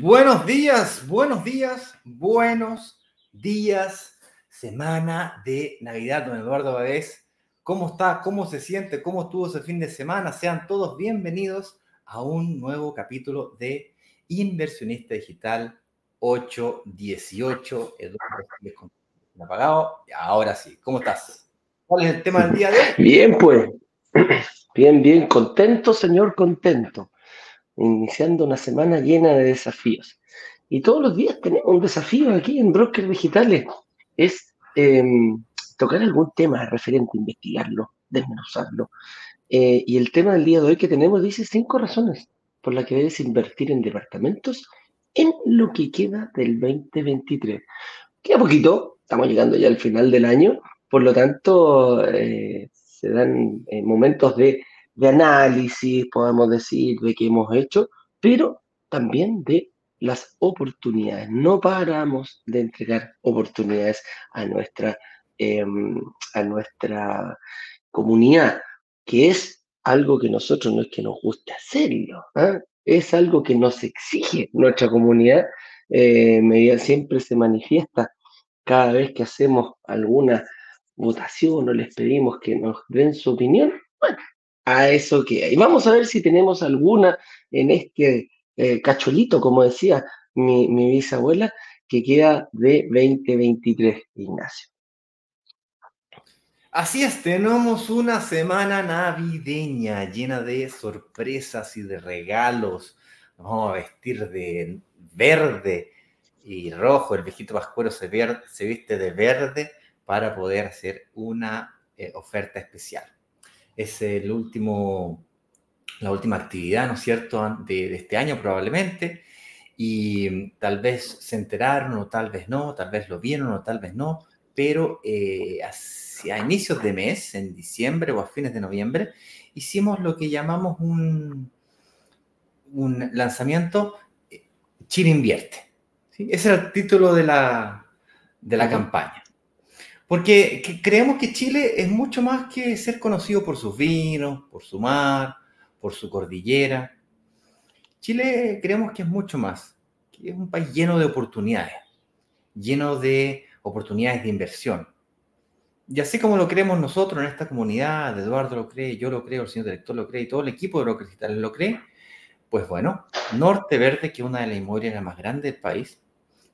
Buenos días, buenos días, buenos días, semana de Navidad, don Eduardo Bades. ¿Cómo está? ¿Cómo se siente? ¿Cómo estuvo ese fin de semana? Sean todos bienvenidos a un nuevo capítulo de Inversionista Digital 818. Eduardo apagado. Ahora sí, ¿cómo estás? ¿Cuál es el tema del día de hoy? Bien, pues. Bien, bien, contento, señor, contento iniciando una semana llena de desafíos. Y todos los días tenemos un desafío aquí en Brokers Digitales. Es em, tocar algún tema referente, investigarlo, desmenuzarlo. Eh, y el tema del día de hoy que tenemos dice cinco razones por las que debes invertir en departamentos en lo que queda del 2023. Queda poquito, estamos llegando ya al final del año, por lo tanto eh, se dan eh, momentos de de análisis, podemos decir, de qué hemos hecho, pero también de las oportunidades. No paramos de entregar oportunidades a nuestra, em, a nuestra comunidad, que es algo que nosotros no es que nos guste hacerlo, ¿ah? es algo que nos exige nuestra comunidad, eh, siempre se manifiesta cada vez que hacemos alguna votación o les pedimos que nos den su opinión, bueno, a eso que hay. Vamos a ver si tenemos alguna en este eh, cacholito, como decía mi, mi, bisabuela, que queda de 2023, Ignacio. Así es, tenemos una semana navideña llena de sorpresas y de regalos. Vamos a vestir de verde y rojo. El viejito pascuero se, viste de verde para poder hacer una eh, oferta especial es el último, la última actividad, ¿no es cierto?, de, este año probablemente, y tal vez se enteraron o tal vez no, tal vez lo vieron o tal vez no, pero eh, hacia inicios de mes, en diciembre o a fines de noviembre, hicimos lo que llamamos un, un lanzamiento eh, Chile Invierte. Ese era el título de la, de la campaña. Porque creemos que Chile es mucho más que ser conocido por sus vinos, por su mar, por su cordillera. Chile creemos que es mucho más, que es un país lleno de oportunidades, lleno de oportunidades de inversión. Y así como lo creemos nosotros en esta comunidad, Eduardo lo cree, yo lo creo, el señor director lo cree y todo el equipo de Brokers Digitales lo cree, pues bueno, Norte Verde, que es una de las inmobiliarias más grandes del país,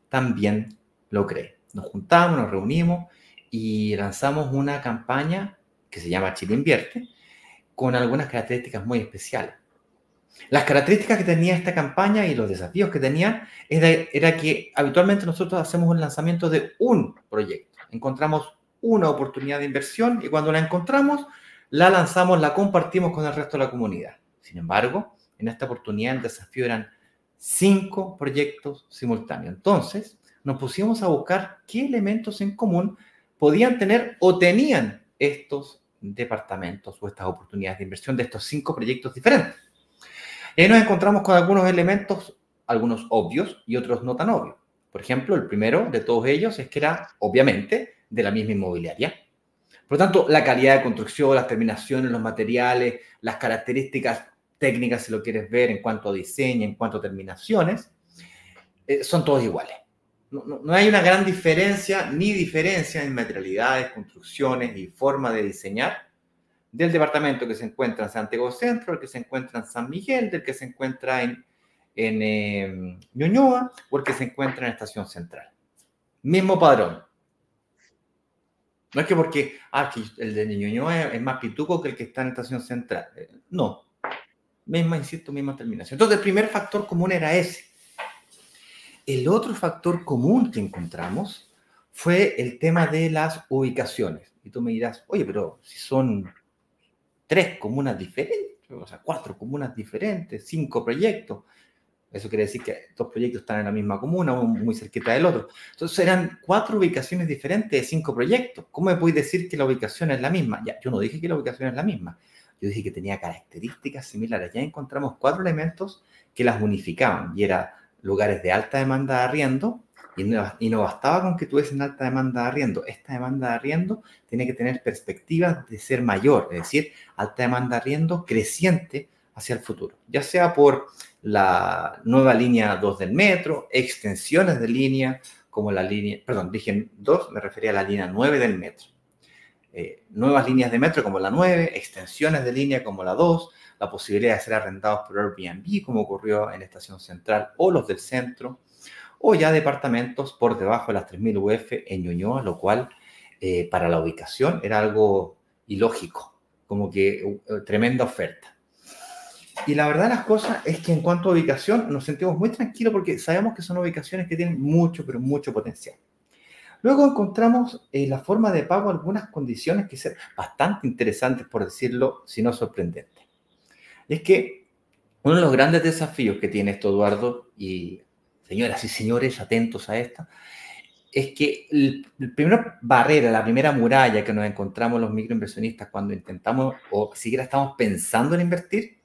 también lo cree. Nos juntamos, nos reunimos y lanzamos una campaña que se llama Chile Invierte, con algunas características muy especiales. Las características que tenía esta campaña y los desafíos que tenía era, que habitualmente nosotros hacemos un lanzamiento de un proyecto. Encontramos una oportunidad de inversión y cuando la encontramos, la lanzamos, la compartimos con el resto de la comunidad. Sin embargo, en esta oportunidad el desafío eran cinco proyectos simultáneos. Entonces, nos pusimos a buscar qué elementos en común podían tener o tenían estos departamentos o estas oportunidades de inversión de estos cinco proyectos diferentes. Y ahí nos encontramos con algunos elementos, algunos obvios y otros no tan obvios. Por ejemplo, el primero de todos ellos es que era, obviamente, de la misma inmobiliaria. Por lo tanto, la calidad de construcción, las terminaciones, los materiales, las características técnicas, si lo quieres ver, en cuanto a diseño, en cuanto a terminaciones, eh, son todos iguales no, hay una gran diferencia ni diferencia en materialidades, construcciones y forma de diseñar del departamento que se encuentra en Santiago Centro, el que se encuentra en San Miguel, del que se encuentra en, en em, Ñuñoa o el que se encuentra en Estación Central. Mismo padrón. No es que porque ah, el de Ñuñoa es más pituco que el que está en Estación Central. Eh, no. Misma, insisto, misma terminación. Entonces, el primer factor común era ese el otro factor común que encontramos fue el tema de las ubicaciones. Y tú me dirás, oye, pero si son tres comunas diferentes, o sea, cuatro comunas diferentes, cinco proyectos, Eso quiere decir que estos proyectos están en la misma comuna, uno muy cerquita del otro. Entonces eran cuatro ubicaciones diferentes de cinco proyectos. ¿Cómo me puedes decir que la ubicación es la misma? Ya, yo no dije que la ubicación es la misma. Yo dije que tenía características similares. Ya encontramos cuatro elementos que las unificaban y eran lugares de alta demanda de arriendo y no, bastaba con que tuviesen alta demanda de arriendo. Esta demanda de arriendo tiene que tener perspectivas de ser mayor, es decir, alta demanda de arriendo creciente hacia el futuro, ya sea por la nueva línea 2 del metro, extensiones de línea, como la línea, perdón, dije 2, me refería a la línea 9 del metro. Eh, nuevas líneas de metro como la 9, extensiones de línea como la 2, la posibilidad de ser arrendados por Airbnb, como ocurrió en la estación central, o los del centro, o ya departamentos por debajo de las 3.000 UF en Ñuñoa, lo cual eh, para la ubicación era algo ilógico, como que uh, tremenda oferta. Y la verdad las cosas es que en cuanto a ubicación nos sentimos muy tranquilos porque sabemos que son ubicaciones que tienen mucho, pero mucho potencial. Luego encontramos eh, la forma de pago algunas condiciones que son bastante interesantes, por decirlo, si no sorprendentes. es que uno de los grandes desafíos que tiene esto, Eduardo, y señoras y señores, atentos a esto, es que la primera barrera, la primera muralla que nos encontramos los microinversionistas cuando intentamos o siquiera estamos pensando en invertir,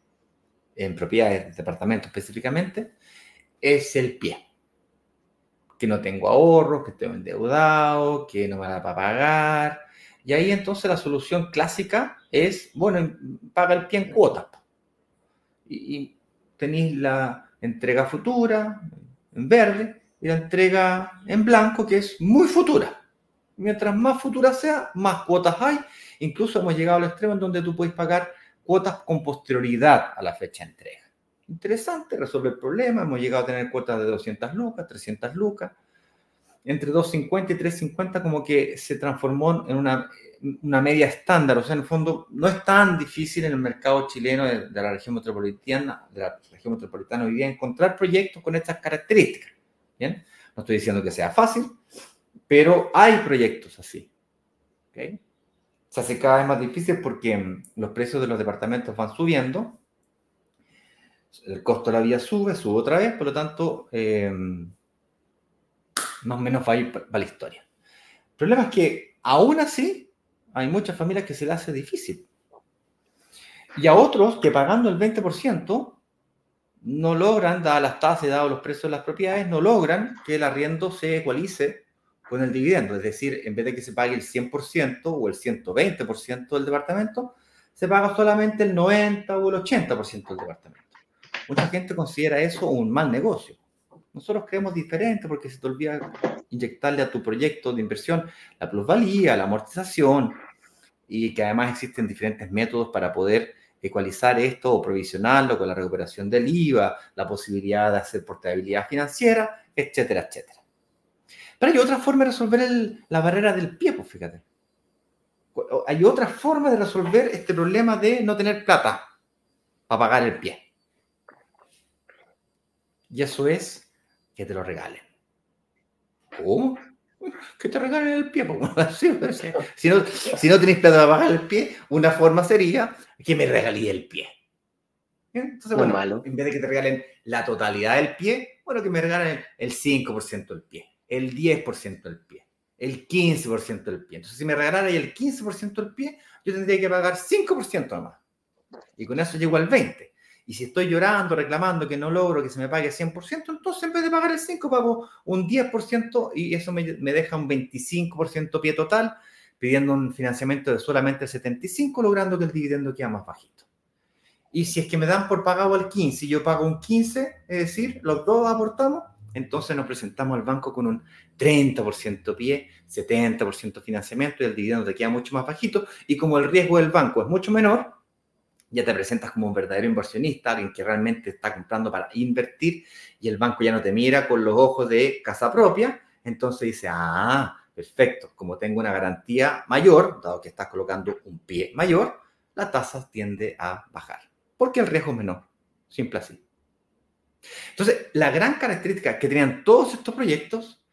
en propiedades de departamento específicamente, es el pie. Que no tengo ahorros, que estoy endeudado, que no me da para pagar. Y ahí entonces la solución clásica es, bueno, paga el pie en cuotas. Y tenéis la entrega futura, en verde, y la entrega en blanco, que es muy futura. Mientras más futura sea, más cuotas hay. Incluso hemos llegado al extremo en donde tú puedes pagar cuotas con posterioridad a la fecha de entrega. Interesante, resuelve el problema. Hemos llegado a tener cuotas de 200 lucas, 300 lucas. Entre 250 y 350 como que se transformó en una, una media estándar. O sea, en el fondo no es tan difícil en el mercado chileno de, de la región metropolitana, de la región metropolitana hoy día encontrar proyectos con estas características. ¿Bien? No estoy diciendo que sea fácil, pero hay proyectos así. se hace cada vez más difícil porque mm, los precios de los departamentos van subiendo, el costo de la vía sube, sube otra vez, por lo tanto, eh, más o menos va a ir la historia. El problema es que aún así hay muchas familias que se les hace difícil. Y a otros que pagando el 20% no logran, dadas las tasas y dados los precios de las propiedades, no logran que el arriendo se ecualice con el dividendo, es decir, en vez de que se pague el 100% o el 120% del departamento, se paga solamente el 90 o el 80% del departamento. Mucha gente considera eso un mal negocio. Nosotros creemos diferente porque se te olvida inyectarle a tu proyecto de inversión la plusvalía, la amortización y que además existen diferentes métodos para poder ecualizar esto o provisionarlo con la recuperación del IVA, la posibilidad de hacer portabilidad financiera, etcétera, etcétera. Pero hay otra forma de resolver la barrera del pie, pues fíjate. Hay otra forma de resolver este problema de no tener plata para pagar el pie. Y eso es que te lo regalen. ¿Cómo? Que te regalen el pie. Pues, si, no, si no tenéis plata para pagar el pie, una forma sería que me regalé el pie. Entonces, bueno, malo. en vez de que te regalen la totalidad del pie, bueno, que me regalen el 5% del pie el 10% del pie, el 15% del pie. Entonces, si me regalara el 15% del pie, yo tendría que pagar 5% más. Y con eso llego al 20%. Y si estoy llorando, reclamando que no logro que se me pague 100%, entonces en vez de pagar el 5% pago un 10% y eso me, me deja un 25% pie total, pidiendo un financiamiento de solamente el 75%, logrando que el dividendo quede más bajito. Y si es que me dan por pagado el 15 y yo pago un 15, es decir, los dos aportamos, entonces nos presentamos al banco con un 30% pie, 70% financiamiento y el dividendo te queda mucho más bajito. Y como el riesgo del banco es mucho menor, ya te presentas como un verdadero inversionista, alguien que realmente está comprando para invertir y el banco ya no te mira con los ojos de casa propia. Entonces dice, ah, perfecto, como tengo una garantía mayor, dado que estás colocando un pie mayor, la tasa tiende a bajar, porque el riesgo es menor, simple así. Entonces, la gran característica que tenían todos estos proyectos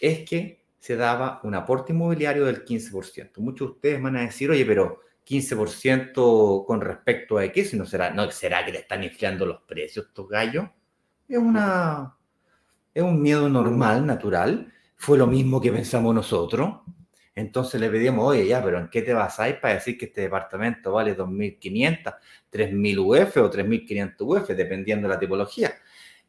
es que se daba un aporte inmobiliario del 15%. Muchos de ustedes van a decir, oye, pero 15% con respecto a si no será, no será que le están inflando los precios estos gallos. es, una, es un miedo normal, natural. Fue lo mismo que pensamos nosotros. Entonces le pedimos, oye, ya, pero ¿en qué te ir para decir que este departamento vale 2.500, 3.000 UF o 3.500 UF, dependiendo de la tipología?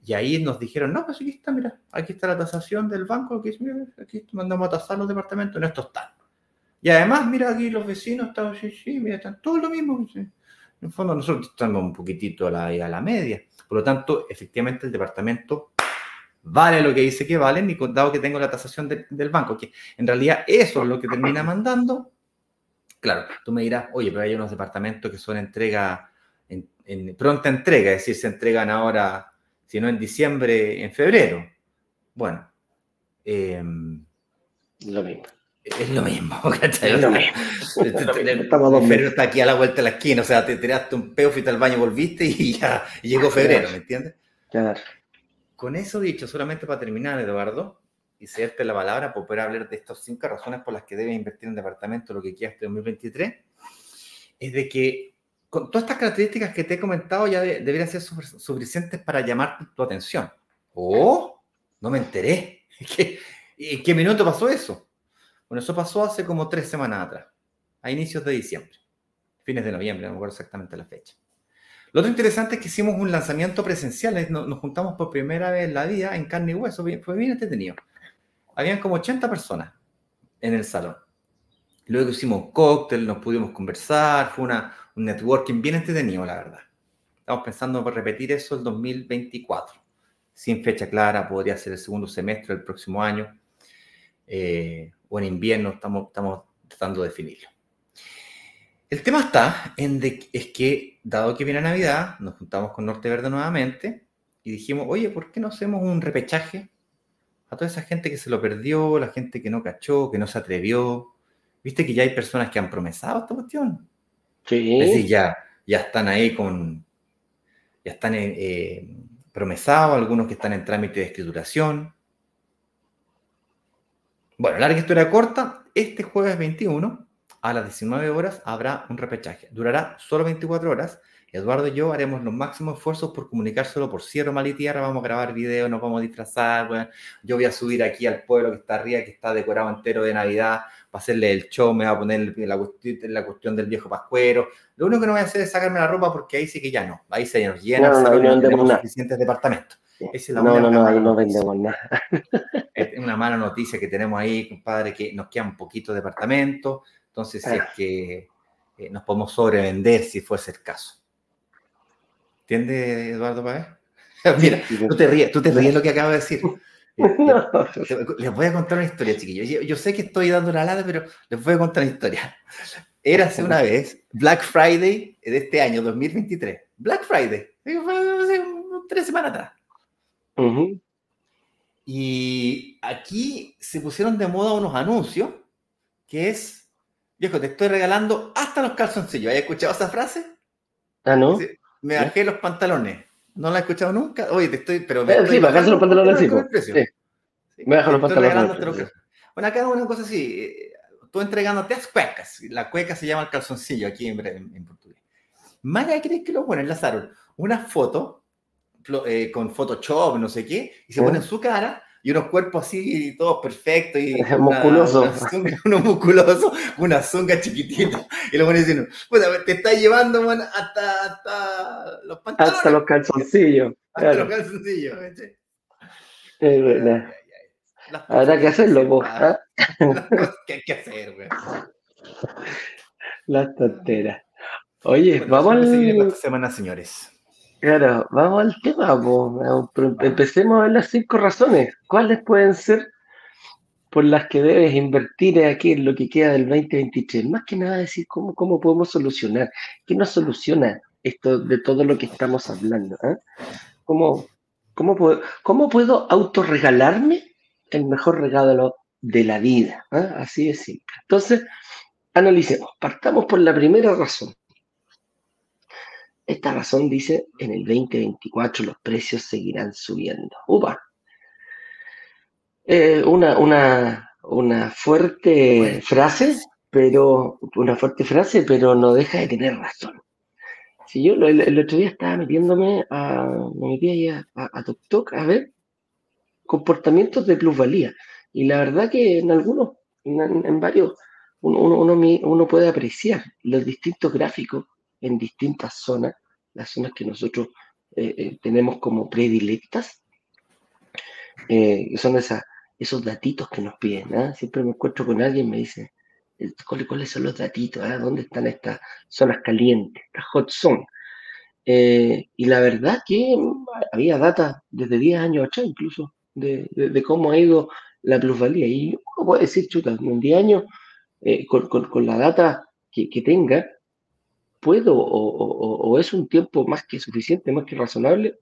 Y ahí nos dijeron, no, pues aquí está, mira, aquí está la tasación del banco, aquí, mandamos a tasar los departamentos, en esto están. Y además, mira, aquí los vecinos están, sí, mira, están todos lo mismo. En el fondo nosotros estamos un poquitito a la, a la media. Por lo tanto, efectivamente el departamento vale lo que dice que vale, ni dado que tengo la tasación del banco, que en realidad eso es lo que termina mandando. Claro, tú me dirás, oye, pero hay unos departamentos que son entrega, en, pronta entrega, es decir, se entregan ahora, si no en diciembre, en febrero. Bueno, em, lo mismo. Es lo mismo, ¿cachai? Es lo mismo. febrero está aquí a la vuelta de la esquina, o sea, te tiraste un peo, fuiste al baño, volviste y ya llegó febrero, ¿me entiendes? Claro. Con eso dicho, solamente para terminar, Eduardo, y cederte la palabra por poder hablar de estas cinco razones por las que debes invertir en departamento lo que quieras este 2023, es de que con todas estas características que te he comentado ya deberían ser suficientes para llamar tu atención. ¡Oh! No me enteré. ¿En qué minuto pasó eso? Bueno, eso pasó hace como tres semanas atrás, a inicios de diciembre, fines de noviembre, no me acuerdo exactamente la fecha. Lo otro interesante es que hicimos un lanzamiento presencial, nos, juntamos por primera vez en la vida en carne y hueso, fue bien entretenido. Habían como 80 personas en el salón. Luego hicimos un cóctel, nos pudimos conversar, fue una, un networking bien entretenido, la verdad. Estamos pensando en repetir eso el 2024. Sin fecha clara, podría ser el segundo semestre del próximo año. Eh, o en invierno, estamos, estamos tratando de definirlo. El tema está en de, es que, dado que viene Navidad, nos juntamos con Norte Verde nuevamente y dijimos, oye, ¿por qué no hacemos un repechaje a toda esa gente que se lo perdió, la gente que no cachó, que no se atrevió? Viste que ya hay personas que han promesado esta cuestión. Sí. Es decir, ya, ya están ahí con, ya están eh, promesados, algunos que están en trámite de escrituración. Bueno, larga historia corta, este jueves 21, a las 19 horas, habrá un repechaje. Durará solo 24 horas. Eduardo y yo haremos los máximos esfuerzos por comunicárselo por cielo, mal y tierra. Vamos a grabar videos, nos vamos a disfrazar. yo voy a subir aquí al pueblo que está arriba, que está decorado entero de Navidad, para hacerle el show. Me va a poner la cuestión, la cuestión del viejo pascuero. Lo único que no voy a hacer es sacarme la ropa porque ahí sí que ya no. Ahí se nos llena, no, no, tenemos suficientes departamentos no, no, no, ahí no vendemos nada. Es una mala noticia que tenemos ahí, compadre, que nos queda un poquito de departamento, entonces si es ah. que eh, nos podemos sobrevender si fuese el caso. ¿Entiendes, Eduardo Páez? Mira, tú te ríes, tú te ríes lo que acabo de decir. Les voy a contar una historia, chiquillos. Yo, sé que estoy dando una lata, pero les voy a contar una historia. Era hace una vez Black Friday de este año, 2023. Black Friday, hace tres semanas atrás. Y aquí se pusieron de moda unos anuncios que es, viejo, te estoy regalando hasta los calzoncillos. ¿Has escuchado esa frase? Ah, no. Me bajé los pantalones. ¿No la he escuchado nunca? Oye, te estoy, pero... Me sí, bajarse los pantalones, sí, Me bajo los pantalones. Bueno, acá una cosa así. Eh, tú entregándote a cuecas. La cueca se llama el calzoncillo aquí en, en, portugués. Maya, ¿crees que lo bueno? Enlazaron una foto eh, con Photoshop, no sé qué, y se ponen su cara y unos cuerpos así, todos perfectos y musculosos. Unos musculosos, una zunga chiquitita. Y lo ponen diciendo, te está llevando hasta, hasta los pantalones. Hasta los calzoncillos. Hasta los calzoncillos. Es verdad. Habrá que hacerlo, vos. ¿ah? ¿Qué hay que hacer, güey? Las tonteras. Oye, vamos a seguir esta semana, señores. Claro, vamos al tema, empecemos a ver las cinco razones. ¿Cuáles pueden ser por las que debes invertir aquí en lo que queda del 2023? Más que nada decir cómo, cómo podemos solucionar, qué nos soluciona esto de todo lo que estamos hablando. ¿eh? ¿Cómo, cómo, puedo, ¿Cómo puedo autorregalarme el mejor regalo de la vida? ¿eh? Así de simple. Entonces, analicemos. Partamos por la primera razón. Esta razón dice, en el 2024 los precios seguirán subiendo. ¡Upa! Eh, una, una, una fuerte frase, pero una fuerte frase, pero no deja de tener razón. Si yo el, otro día estaba metiéndome a, me metí ahí a, a, TokTok a ver comportamientos de plusvalía. Y la verdad que en algunos, en, varios, uno, uno, uno, puede apreciar los distintos gráficos en distintas zonas, las zonas que nosotros eh, eh, tenemos como predilectas, eh, son esas, esos datitos que nos piden. ¿ah? Siempre me encuentro con alguien y me dice, ¿cuáles son los datitos? Ah? ¿Dónde están estas zonas calientes, las hot zone? y la verdad que había data desde 10 años atrás incluso de, cómo ha ido la plusvalía. Y uno puede decir, chuta, en 10 años, con, la data que, que tenga, puedo o, es un tiempo más que suficiente, más que razonable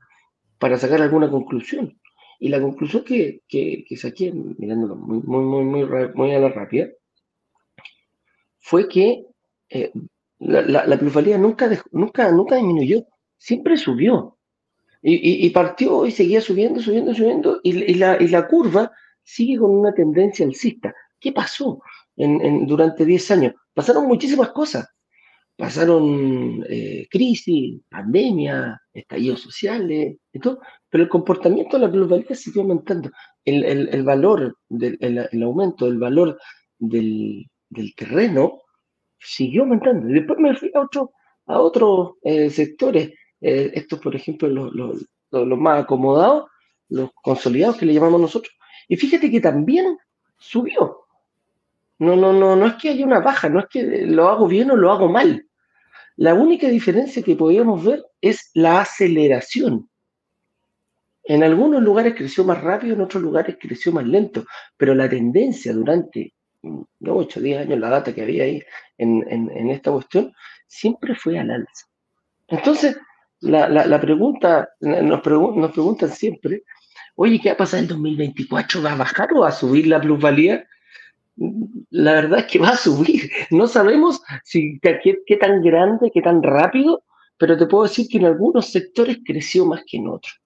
para sacar alguna conclusión. Y la conclusión que, que, saqué, mirándolo muy, muy, muy, muy, a la rápida, fue que eh, la, plusvalía nunca, nunca, nunca disminuyó, siempre subió. Y, partió y seguía subiendo, subiendo, subiendo, y, la, y la curva sigue con una tendencia alcista. ¿Qué pasó en, durante 10 años? Pasaron muchísimas cosas pasaron eh, crisis, pandemia, estallidos sociales, y todo, pero el comportamiento de la globalidad siguió aumentando. El, el, valor, del, el, aumento del valor del, del, terreno siguió aumentando. Y después me fui a, otro, a otros eh, sectores, eh, estos, por ejemplo, los, los, los más acomodados, los consolidados que le llamamos nosotros. Y fíjate que también subió. No, no, no, no es que haya una baja, no es que lo hago bien o lo hago mal. La única diferencia que podíamos ver es la aceleración. En algunos lugares creció más rápido, en otros lugares creció más lento, pero la tendencia durante 8 o 10 años, la data que había ahí en, esta cuestión, siempre fue al alza. Entonces, la, pregunta, nos, nos preguntan siempre, oye, ¿qué va a pasar en 2024? ¿Va a bajar o va a subir la plusvalía? La verdad es que va a subir. No sabemos si qué, tan grande, qué tan rápido, pero te puedo decir que en algunos sectores creció más que en otros.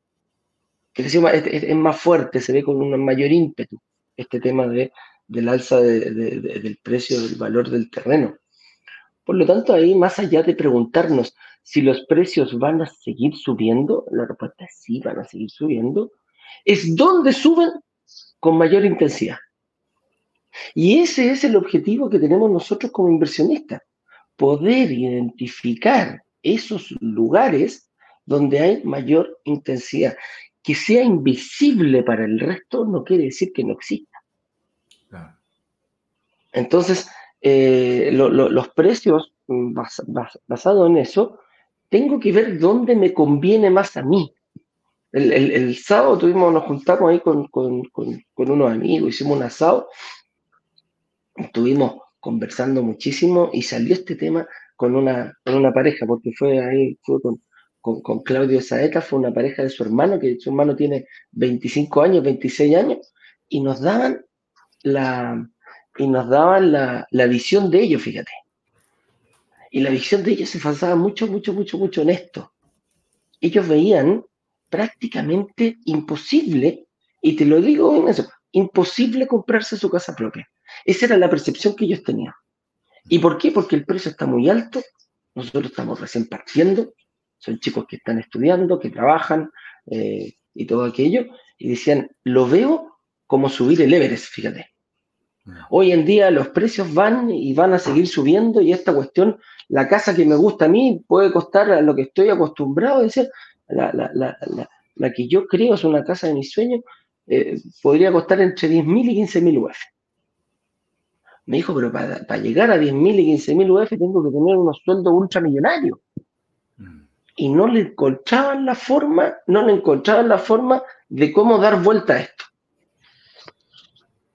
Creció más, es, más fuerte, se ve con un mayor ímpetu este tema de, del alza del precio, del valor del terreno. Por lo tanto, ahí, más allá de preguntarnos si los precios van a seguir subiendo, la respuesta es sí, van a seguir subiendo, es dónde suben con mayor intensidad. Y ese es el objetivo que tenemos nosotros como inversionistas, poder identificar esos lugares donde hay mayor intensidad. Que sea invisible para el resto no quiere decir que no exista. Entonces, eh, los precios mm, basados en eso, tengo que ver dónde me conviene más a mí. El, sábado tuvimos, nos juntamos ahí con, con, unos amigos, hicimos un asado estuvimos conversando muchísimo y salió este tema con una, con una pareja, porque fue ahí, fue con, con, Claudio Saeta, fue una pareja de su hermano, que su hermano tiene 25 años, 26 años, y nos daban la, y nos daban la, la visión de ellos, fíjate. Y la visión de ellos se basaba mucho, mucho, mucho, mucho en esto. Ellos veían prácticamente imposible, y te lo digo en eso, imposible comprarse su casa propia. Esa era la percepción que ellos tenían. ¿Y por qué? Porque el precio está muy alto, nosotros estamos recién partiendo, son chicos que están estudiando, que trabajan eh, y todo aquello, y decían, lo veo como subir el Everest, fíjate. Hoy en día los precios van y van a seguir subiendo y esta cuestión, la casa que me gusta a mí puede costar a lo que estoy acostumbrado a decir, la, la, que yo creo es una casa de mis sueños, eh, podría costar entre 10.000 y 15.000 UF. Me dijo, pero para, llegar a 10.000 y 15.000 UF tengo que tener unos sueldos ultramillonarios. Mm. Y no le encontraban la forma, no le encontraban la forma de cómo dar vuelta a esto.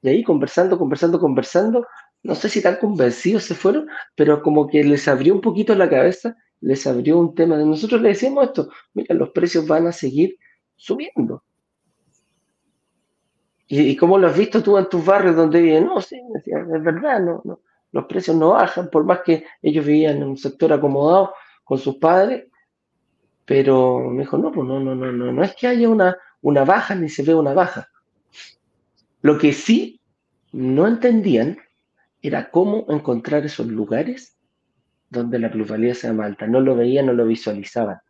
Y ahí conversando, conversando, conversando, no sé si tan convencidos se fueron, pero como que les abrió un poquito la cabeza, les abrió un tema de nosotros le decíamos esto, mira, los precios van a seguir subiendo. ¿Y, cómo lo has visto tú en tus barrios donde viven? No, sí, es verdad, no, no, los precios no bajan, por más que ellos vivían en un sector acomodado con sus padres, pero me dijo, no, pues no, no, no, no, no es que haya una, una baja ni se ve una baja. Lo que sí no entendían era cómo encontrar esos lugares donde la plusvalía sea más alta. No lo veían, no lo visualizaban.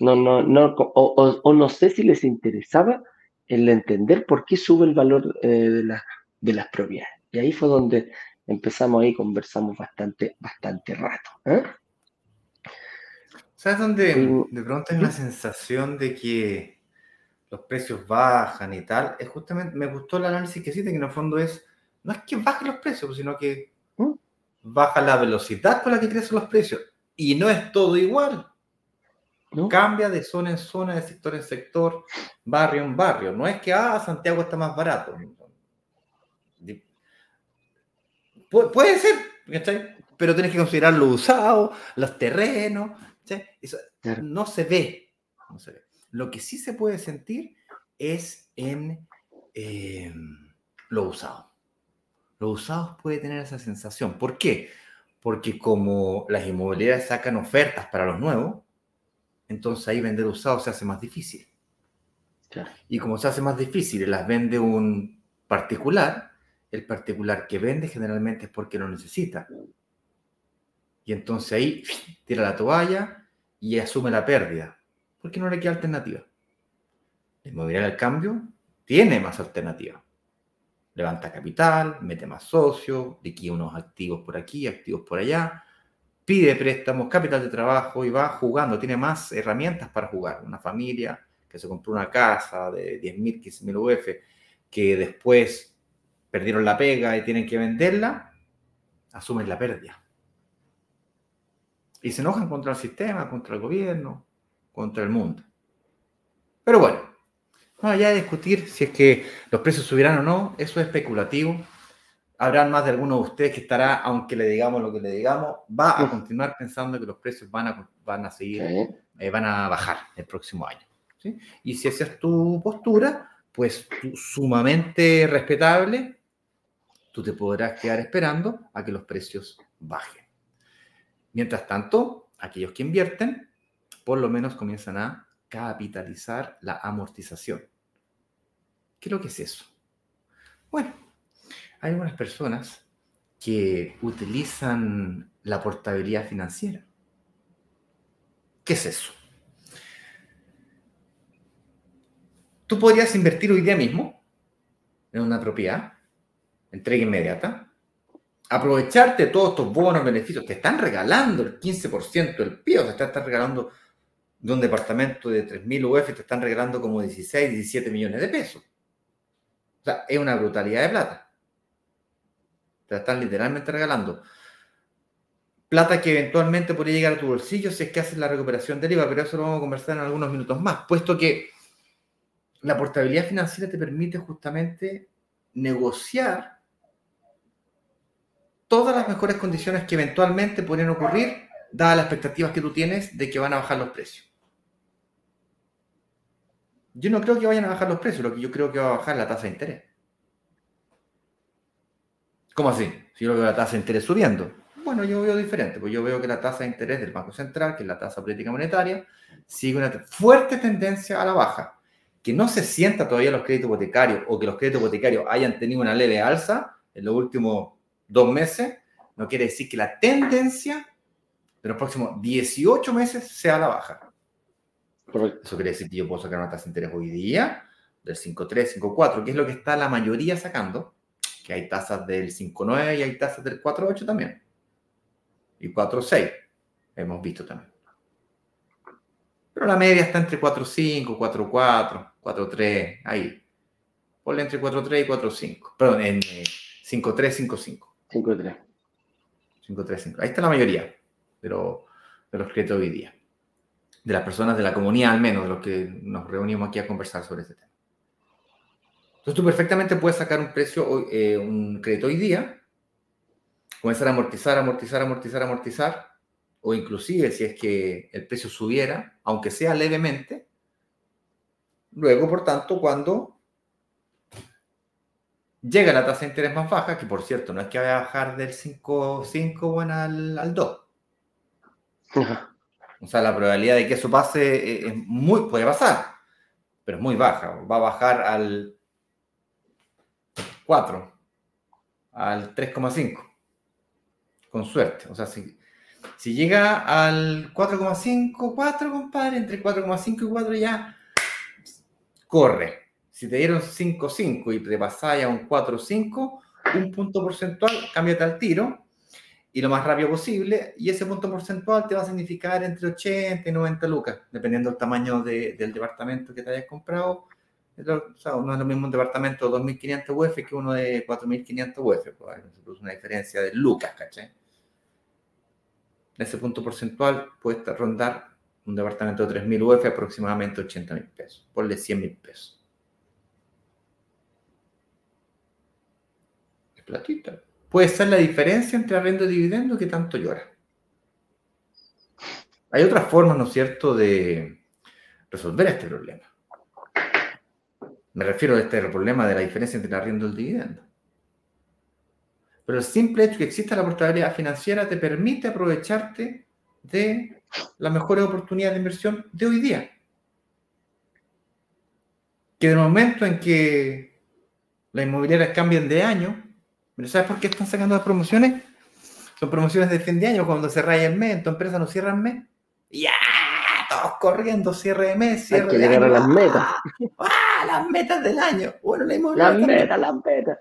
No, no, no, o, no sé si les interesaba el entender por qué sube el valor eh, de, de las propiedades. Y ahí fue donde empezamos ahí, conversamos bastante, bastante rato. ¿eh? ¿Sabes dónde de pronto hay una sensación de que los precios bajan y tal? Es justamente, me gustó el análisis que hiciste, que en el fondo es, no es que bajen los precios, sino que ¿Mm? baja la velocidad con la que crecen los precios. Y no es todo igual. Cambia de zona en zona, de sector en sector, barrio en barrio. No es que, ah, Santiago está más barato. puede ser, pero tienes que considerar lo usado, los terrenos. Eso no, se ve, no se ve. Lo que sí se puede sentir es en eh, lo usado. Los usados puede tener esa sensación. ¿Por qué? Porque como las inmobiliarias sacan ofertas para los nuevos, entonces ahí vender usado se hace más difícil. Y como se hace más difícil las vende un particular, el particular que vende generalmente es porque lo necesita. Y entonces ahí tira la toalla y asume la pérdida, porque no le queda alternativa. La inmobiliaria, al cambio, tiene más alternativa. Levanta capital, mete más socios, liquida unos activos por aquí, activos por allá, pide préstamos, capital de trabajo y va jugando, tiene más herramientas para jugar. Una familia que se compró una casa de 10.000, 15.000 UF, que después perdieron la pega y tienen que venderla, asumen la pérdida. Y se enojan contra el sistema, contra el gobierno, contra el mundo. Pero bueno, no ya discutir si es que los precios subirán o no, eso es especulativo habrán más de alguno de ustedes que estará, aunque le digamos lo que le digamos, va a continuar pensando que los precios van a, van a seguir, eh, van a bajar el próximo año. Y si esa es tu postura, pues sumamente respetable, tú te podrás quedar esperando a que los precios bajen. Mientras tanto, aquellos que invierten, por lo menos comienzan a capitalizar la amortización. ¿Qué es lo que es eso? Bueno, hay algunas personas que utilizan la portabilidad financiera. ¿Qué es eso? Tú podrías invertir hoy día mismo en una propiedad, entrega inmediata, aprovecharte de todos estos bonos, beneficios. Te están regalando el 15% del PIB, o sea, te están regalando de un departamento de 3.000 UF, te están regalando como 16, 17 millones de pesos. O sea, es una brutalidad de plata. Te la están literalmente regalando. Plata que eventualmente podría llegar a tu bolsillo si es que haces la recuperación del IVA, pero eso lo vamos a conversar en algunos minutos más, puesto que la portabilidad financiera te permite justamente negociar todas las mejores condiciones que eventualmente pueden ocurrir, dadas las expectativas que tú tienes de que van a bajar los precios. Yo no creo que vayan a bajar los precios, lo que yo creo que va a bajar la tasa de interés. ¿Cómo así? Si yo veo la tasa de interés subiendo. Bueno, yo veo diferente, pues yo veo que la tasa de interés del Banco Central, que es la tasa política monetaria, sigue una fuerte tendencia a la baja. Que no se sienta todavía los créditos hipotecarios o que los créditos hipotecarios hayan tenido una leve alza en los últimos dos meses, no quiere decir que la tendencia de los próximos 18 meses sea a la baja. Eso quiere decir que yo puedo sacar una tasa de interés hoy día del 5.3, 5.4, que es lo que está la mayoría sacando que hay tasas del 5.9 y hay tasas del 4.8 también. Y 4.6 hemos visto también. Pero la media está entre 4.5, 4.4, 4.3, ahí. Ponle entre 4.3 y 4.5. Perdón, en 5.3, 5.5. 5.3. 5.3, Ahí está la mayoría de, de los créditos hoy día. De las personas de la comunidad, al menos, de los que nos reunimos aquí a conversar sobre este tema. Entonces tú perfectamente puedes sacar un precio, eh, un crédito hoy día, comenzar a amortizar, amortizar, amortizar, amortizar, o inclusive si es que el precio subiera, aunque sea levemente, luego, por tanto, cuando llega la tasa de interés más baja, que por cierto no es que vaya a bajar del 5,5 al, al 2. O sea, la probabilidad de que eso pase eh, es muy, puede pasar, pero es muy baja. Va a bajar al 4 al 3,5. Con suerte. O sea, si, Si llega al 4,5, 4, compadre, entre 4,5 y 4 ya corre. Si te dieron 5,5 y te pasáis a un 4,5, un punto porcentual, cámbiate al tiro y lo más rápido posible. Y ese punto porcentual te va a significar entre 80 y 90 lucas, dependiendo del tamaño del departamento que te hayas comprado. O sea, es lo mismo un departamento de 2.500 UF que uno de 4.500 UF. Pues, es una diferencia de lucas, ¿cachai? ese punto porcentual puede rondar un departamento de 3.000 UF aproximadamente 80 mil pesos. Ponle 100 mil pesos. Es platita. Puede ser la diferencia entre arriendo y dividendo que tanto llora. Hay otras formas, ¿no es cierto?, de resolver este problema. Me refiero a este problema de la diferencia entre el arriendo y el dividendo. Pero el simple hecho de que exista la portabilidad financiera te permite aprovecharte de las mejores oportunidades de inversión de hoy día. Que en el momento en que las inmobiliarias cambien de año, ¿sabes por qué están sacando las promociones? Son promociones de fin de año, cuando se raya el mes, en tu empresa no cierra el mes. ¡Ya! Todos corriendo, cierre de mes, cierre Hay que llegar a las metas. ¡Ah! Las metas del año. Bueno, la. Las metas, las metas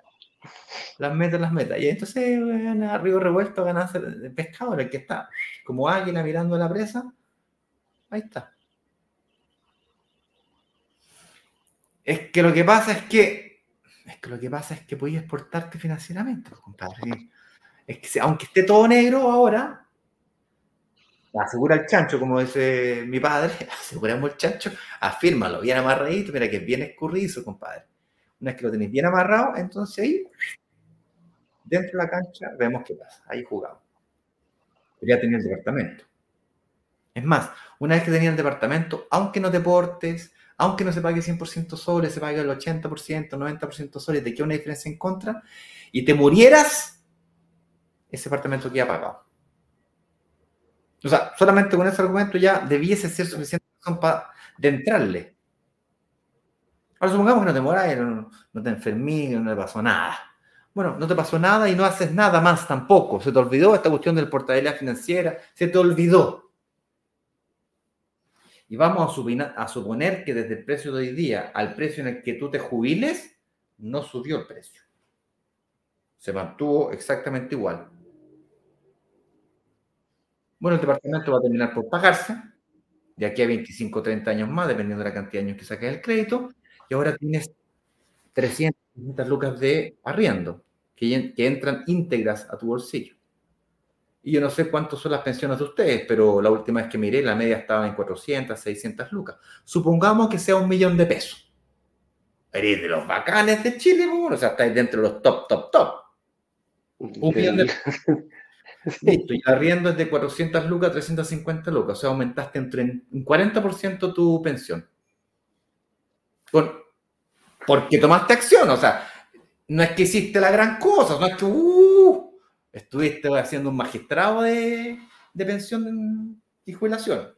las metas, las metas. Y entonces a Río Revuelto ganarse el pescador, el que está como águila mirando la presa. Ahí está. Es que lo que pasa es que, es que lo que pasa es que podías exportarte financieramente, pues, compadre. Es que aunque esté todo negro ahora, asegura el chancho, como dice mi padre, aseguramos el chancho, afírmalo, bien amarradito, mira que es bien escurrizo, compadre. Una vez que lo tenéis bien amarrado, entonces ahí dentro de la cancha, vemos qué pasa. Ahí jugamos. Ya tenía el departamento. Es más, una vez que tenía el departamento, aunque no te portes, aunque no se pague 100% sobre, se pague el 80%, 90% sobre, te queda una diferencia en contra, y te murieras, ese departamento queda pagado. O sea, solamente con ese argumento ya debiese ser suficiente para de entrarle. Ahora supongamos que no te moras, no, te enfermí, no te pasó nada. Bueno, no te pasó nada y no haces nada más tampoco. Se te olvidó esta cuestión del portabilidad financiera, se te olvidó. Y vamos a, a suponer que desde el precio de hoy día al precio en el que tú te jubiles, no subió el precio. Se mantuvo exactamente igual. Bueno, el departamento va a terminar por pagarse de aquí a 25 o 30 años más, dependiendo de la cantidad de años que saques el crédito, y ahora tienes 300 lucas de arriendo que, entran íntegras a tu bolsillo. Y yo no sé cuántas son las pensiones de ustedes, pero la última vez que miré, la media estaba en 400, 600 lucas. Supongamos que sea un millón de pesos. Eres de los bacanes de Chile, o sea, estáis dentro de los top, top, top. Un millón de pesos. Listo, y arriendo es de 400 lucas a 350 lucas, o sea, aumentaste entre un 40% tu pensión. Con, porque tomaste acción, o sea, no es que hiciste la gran cosa, no es que uh, estuviste haciendo un magistrado de, pensión y jubilación.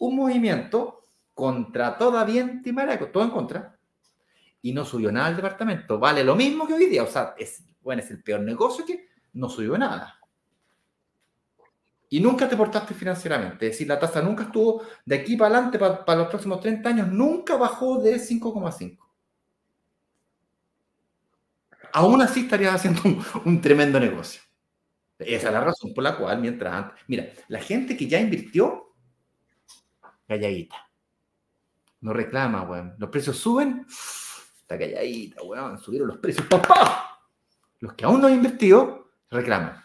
Un movimiento contra toda viento y maraco, todo en contra, y no subió nada al departamento. Vale lo mismo que hoy día, o sea, es, bueno, es el peor negocio que no subió nada. Y nunca te portaste financieramente, es decir, la tasa nunca estuvo de aquí para adelante, para, los próximos 30 años, nunca bajó de 5,5 aún así estarías haciendo un, tremendo negocio. Esa es la razón por la cual, mientras antes. Mira, la gente que ya invirtió, calladita. No reclama, weón. Los precios suben, está calladita, weón. Subieron los precios, papá. Los que aún no han invertido, reclaman.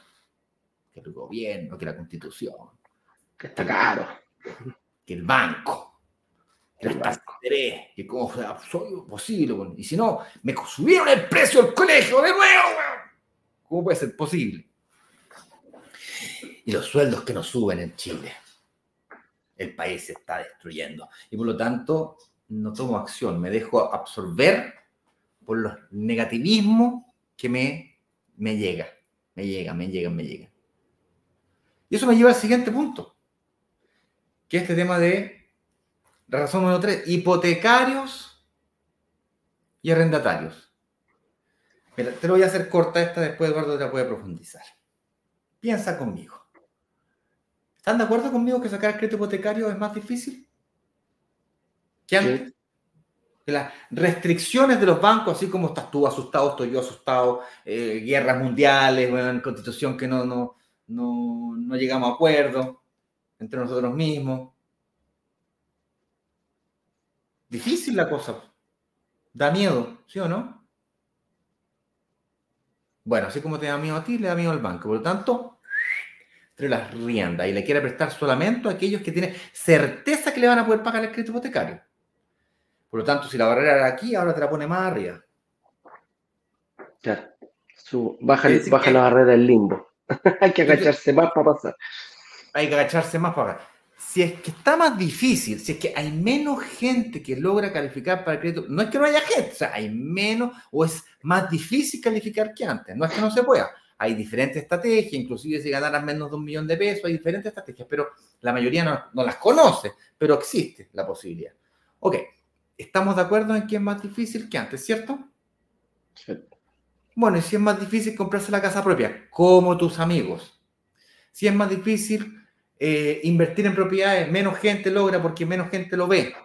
Que el gobierno, que la constitución, que está caro, que el banco que cómo fue posible, y si no, me subieron el precio del colegio de nuevo, ¿cómo puede ser posible? Y los sueldos que no suben en Chile. El país se está destruyendo. Y por lo tanto, no tomo acción, me dejo absorber por los negativismos que me, me llega, me llega, me llega, me llega. Y eso me lleva al siguiente punto, que es este tema de razón número tres, hipotecarios y arrendatarios. te lo voy a hacer corta esta, después Eduardo te la puede profundizar. Piensa conmigo. ¿Están de acuerdo conmigo que sacar crédito hipotecario es más difícil? ¿Que antes? las restricciones de los bancos, así como estás tú asustado, estoy yo asustado, eh, guerras mundiales, bueno, constitución que no, no, no, no llegamos a acuerdo entre nosotros mismos. Difícil la cosa. Da miedo, ¿sí o no? Bueno, así como te da miedo a ti, le da miedo al banco. Por lo tanto, entre las riendas y le quiere prestar solamente a aquellos que tienen certeza que le van a poder pagar el crédito hipotecario. Por lo tanto, si la barrera era aquí, ahora te la pone más arriba. Claro. baja, baja la barrera del limbo. Hay que agacharse más para pasar. Hay que agacharse más para pasar. Si es que está más difícil, si es que hay menos gente que logra calificar para el crédito, no es que no haya gente, o sea, hay menos o es más difícil calificar que antes. No es que no se pueda. Hay diferentes estrategias, inclusive si ganaran menos de un millón de pesos, hay diferentes estrategias, pero la mayoría no, no las conoce, pero existe la posibilidad. Ok, estamos de acuerdo en que es más difícil que antes, ¿cierto? Sí. Bueno, y si es más difícil comprarse la casa propia, como tus amigos. Si es más difícil eh, invertir en propiedades, menos gente logra porque menos gente lo ve,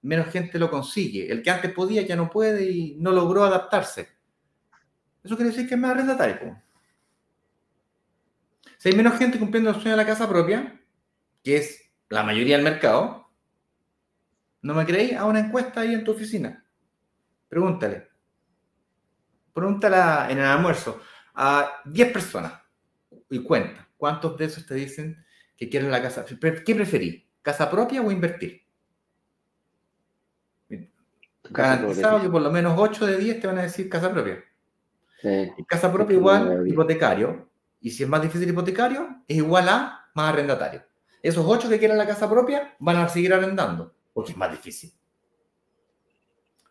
menos gente lo consigue. El que antes podía ya no puede y no logró adaptarse. Eso quiere decir que es más arrendatario. Si hay menos gente cumpliendo el sueño de la casa propia, que es la mayoría del mercado, ¿No me creéis? Haz una encuesta ahí en tu oficina. Pregúntale. Pregúntala en el almuerzo a 10 personas y cuenta. ¿Cuántos de esos te dicen que quieren la casa? ¿Qué preferís? ¿Casa propia o invertir? Garantizado que por lo menos 8 de 10 te van a decir casa propia. casa propia igual hipotecario. Y si es más difícil hipotecario, es igual a más arrendatario. Esos 8 que quieren la casa propia van a seguir arrendando porque es más difícil.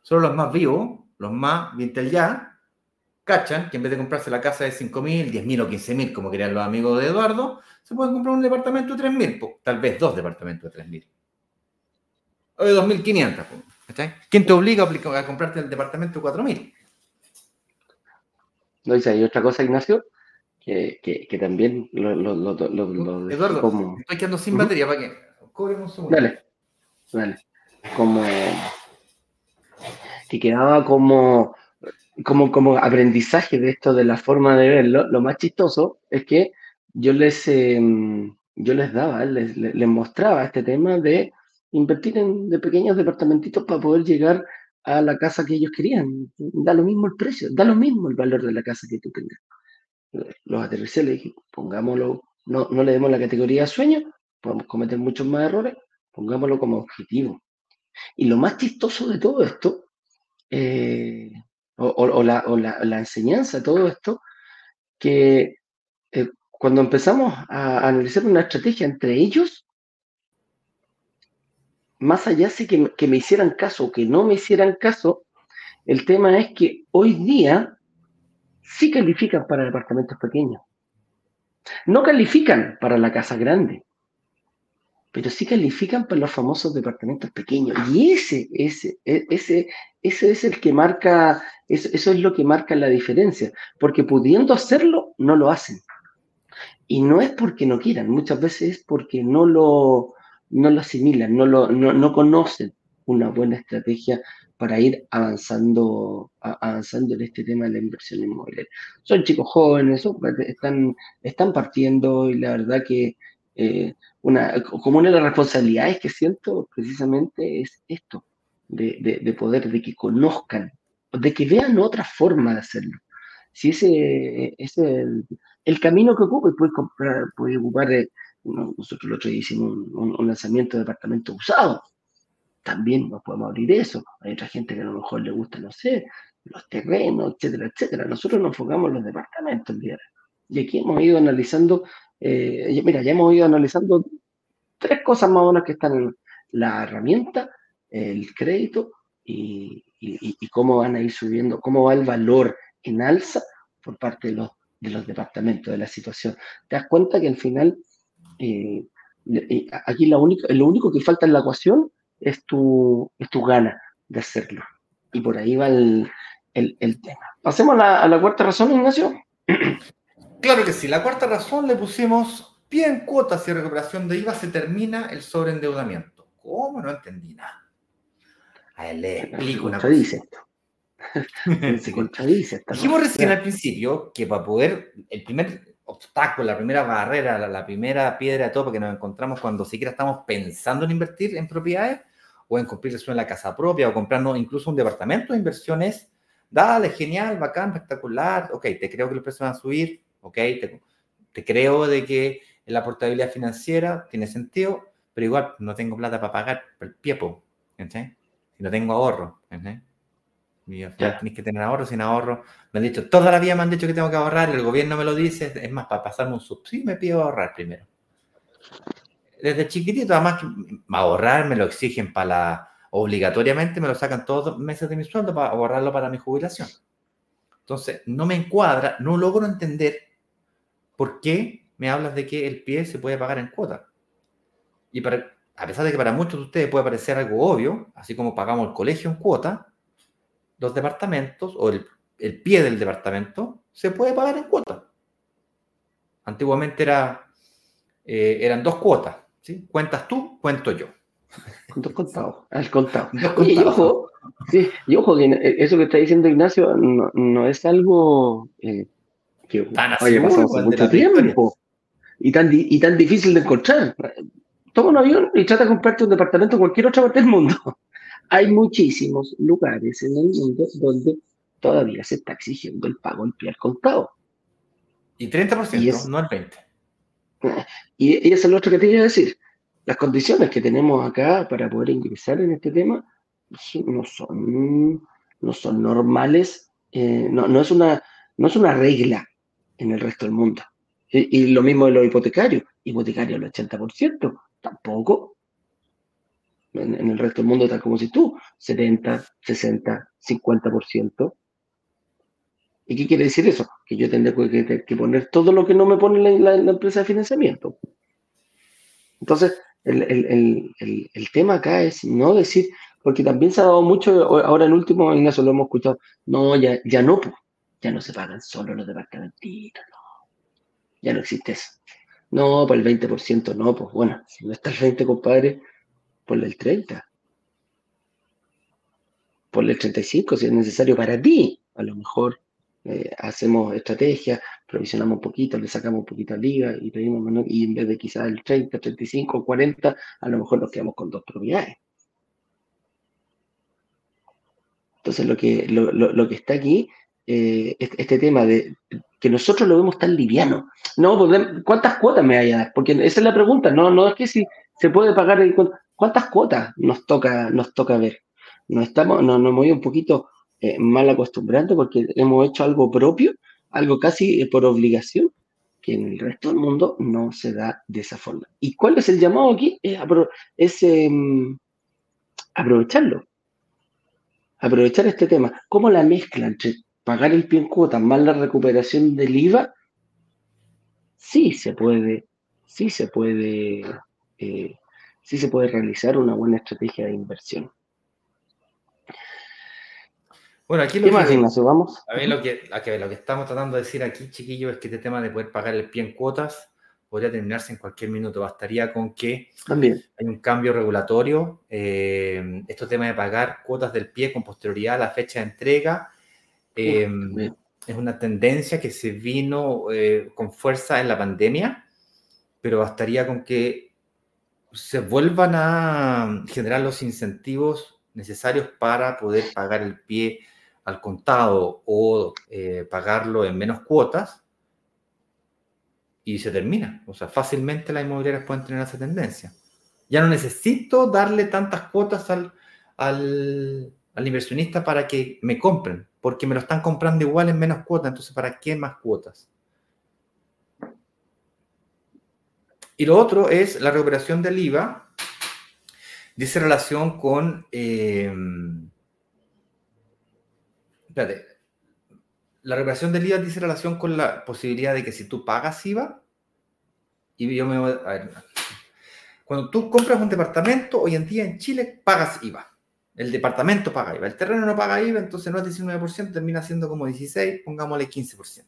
Solo los más vivos, los más Vintel ya, cachan que en vez de comprarse la casa de 5.000, 10.000 o 15.000, como querían los amigos de Eduardo, se pueden comprar un departamento de 3.000, tal vez dos departamentos de 3.000. O de 2.500. ¿Quién te obliga a comprarte el departamento de 4.000? No, dice, hay otra cosa, Ignacio, que, que, también lo, lo, lo, Eduardo, estoy quedando sin batería, ¿para qué? Cobre un segundo. Dale. Como que quedaba como, como, como aprendizaje de esto, de la forma de verlo. Lo más chistoso es que yo les, em, yo les daba, les, les, mostraba este tema de invertir en de pequeños departamentitos para poder llegar a la casa que ellos querían. Da lo mismo el precio, da lo mismo el valor de la casa que tú tengas. Los aterricé, le dije, pongámoslo, no, no le demos la categoría sueño, podemos cometer muchos más errores, pongámoslo como objetivo. Y lo más chistoso de todo esto, eh, o, la, enseñanza de todo esto, que eh, cuando empezamos a analizar una estrategia entre ellos, más allá de que, que me hicieran caso o que no me hicieran caso, el tema es que hoy día sí califican para departamentos pequeños. No califican para la casa grande pero sí califican para los famosos departamentos pequeños. Y ese, ese, e, ese, ese es el que marca, eso, es lo que marca la diferencia, porque pudiendo hacerlo, no lo hacen. Y no es porque no quieran, muchas veces es porque no lo, no lo asimilan, no, lo, no, conocen una buena estrategia para ir avanzando, avanzando en este tema de la inversión inmobiliaria. Son chicos jóvenes, están, están partiendo y la verdad que eh, una, como una de las responsabilidades que siento precisamente es esto, de, poder, de que conozcan, de que vean otra forma de hacerlo. Si ese es el, camino que ocupa, puede, comprar, puede ocupar, eh, nosotros el otro día hicimos un, lanzamiento de departamentos usados, también nos podemos abrir eso. Hay otra gente que a lo mejor le gusta, no sé, los terrenos, etcétera, etcétera. Nosotros nos enfocamos en los departamentos el día Y aquí hemos ido analizando eh, mira, ya hemos ido analizando tres cosas más o menos que están en la herramienta, el crédito y, cómo van a ir subiendo, cómo va el valor en alza por parte de los, de los departamentos de la situación. Te das cuenta que al final, eh, eh, aquí lo único que falta en la ecuación es tu, es tu gana de hacerlo. Y por ahí va el, tema. Pasemos a la, a la cuarta razón, Ignacio. Claro que sí. La cuarta razón le pusimos pie en cuotas y recuperación de IVA, se termina el sobreendeudamiento. ¿Cómo? No entendí nada. A él le explico una cosa. Se contradice. Dijimos recién al principio que para poder, el primer obstáculo, la primera barrera, la, primera piedra de todo que nos encontramos cuando siquiera estamos pensando en invertir en propiedades o en cumplir el sueño en la casa propia o comprando incluso un departamento de inversiones, dale, genial, bacán, espectacular, ok, te creo que los precios van a subir, ok, te, creo de que la portabilidad financiera tiene sentido, pero igual no tengo plata para pagar el piepo, ¿entiendes? Si no tengo ahorro, ¿entiendes? Tienes que tener ahorro, sin ahorro. Me han dicho, toda la vida me han dicho que tengo que ahorrar, el gobierno me lo dice, es más, para pasarme un subsidio me pido ahorrar primero. Desde chiquitito, además, ahorrar me lo exigen para la, obligatoriamente me lo sacan todos los meses de mi sueldo para ahorrarlo para mi jubilación. Entonces, no me encuadra, no logro entender por qué me hablas de que el pie se puede pagar en cuota. Y para, a pesar de que para muchos de ustedes puede parecer algo obvio, así como pagamos el colegio en cuota, los departamentos o el, pie del departamento se puede pagar en cuota. Antiguamente era, eh, eran dos cuotas. ¿sí? Cuentas tú, cuento yo. Dos contados, al contado. y ojo, sí, y ojo, que eso que está diciendo Ignacio no, es algo eh, que haya pasado mucho tiempo y tan, y tan difícil de encontrar. Toma un avión y trata de comprarte un departamento en cualquier otra parte del mundo hay muchísimos lugares en el mundo donde todavía se está exigiendo el pago en pie al contado. Y 30%, no el 20%. Y, eso es lo otro que te iba a decir. Las condiciones que tenemos acá para poder ingresar en este tema no son, no son normales, eh, no, es una, no es una regla en el resto del mundo. Y, y lo mismo de los hipotecarios. Hipotecarios el 80%, tampoco en, el resto del mundo está como si tú, 70, 60, 50%. ¿Y qué quiere decir eso? Que yo tendré que, poner todo lo que no me pone la, empresa de financiamiento. Entonces, el, tema acá es no decir, porque también se ha dado mucho, ahora en último, Ignacio, lo hemos escuchado, no, ya, ya no, ya no se pagan solo los departamentitos, no. Ya no existe eso. No, por el 20% no, pues bueno, si no está el 20, compadre, Ponle el 30. Ponle el 35 si es necesario para ti. A lo mejor eh, hacemos estrategia, provisionamos un poquito, le sacamos un poquito a liga y pedimos y en vez de quizás el 30, 35, 40, a lo mejor nos quedamos con dos propiedades. Entonces lo que, lo, que está aquí, eh, este tema de que nosotros lo vemos tan liviano. No, pues, ¿cuántas cuotas me vaya a dar? Porque esa es la pregunta, no, no es que si se puede pagar el, ¿Cuántas cuotas nos toca, nos toca ver? Nos, estamos, nos, hemos ido un poquito eh, mal acostumbrando porque hemos hecho algo propio, algo casi eh, por obligación, que en el resto del mundo no se da de esa forma. ¿Y cuál es el llamado aquí? Es, em, aprovecharlo. Aprovechar este tema. ¿Cómo la mezcla entre pagar el pie en cuotas más la recuperación del IVA? Sí se puede, sí se puede eh, sí se puede realizar una buena estrategia de inversión. Bueno, aquí lo ¿Qué que, más, Ignacio? Vamos. A ver, lo que, lo que estamos tratando de decir aquí, chiquillos, es que este tema de poder pagar el pie en cuotas podría terminarse en cualquier minuto. Bastaría con que También. hay un cambio regulatorio. Eh, este tema de pagar cuotas del pie con posterioridad a la fecha de entrega eh, es una tendencia que se vino eh, con fuerza en la pandemia, pero bastaría con que se vuelvan a generar los incentivos necesarios para poder pagar el pie al contado o eh, pagarlo en menos cuotas y se termina. O sea, fácilmente las inmobiliarias pueden tener esa tendencia. Ya no necesito darle tantas cuotas al, al, al inversionista para que me compren, porque me lo están comprando igual en menos cuotas, entonces ¿para qué más cuotas? Y lo otro es la recuperación del IVA. Dice relación con... Eh, espérate. La recuperación del IVA dice relación con la posibilidad de que si tú pagas IVA, y yo me voy a ver, cuando tú compras un departamento, hoy en día en Chile pagas IVA. El departamento paga IVA. El terreno no paga IVA, entonces no es 19%, termina siendo como 16, pongámosle 15%.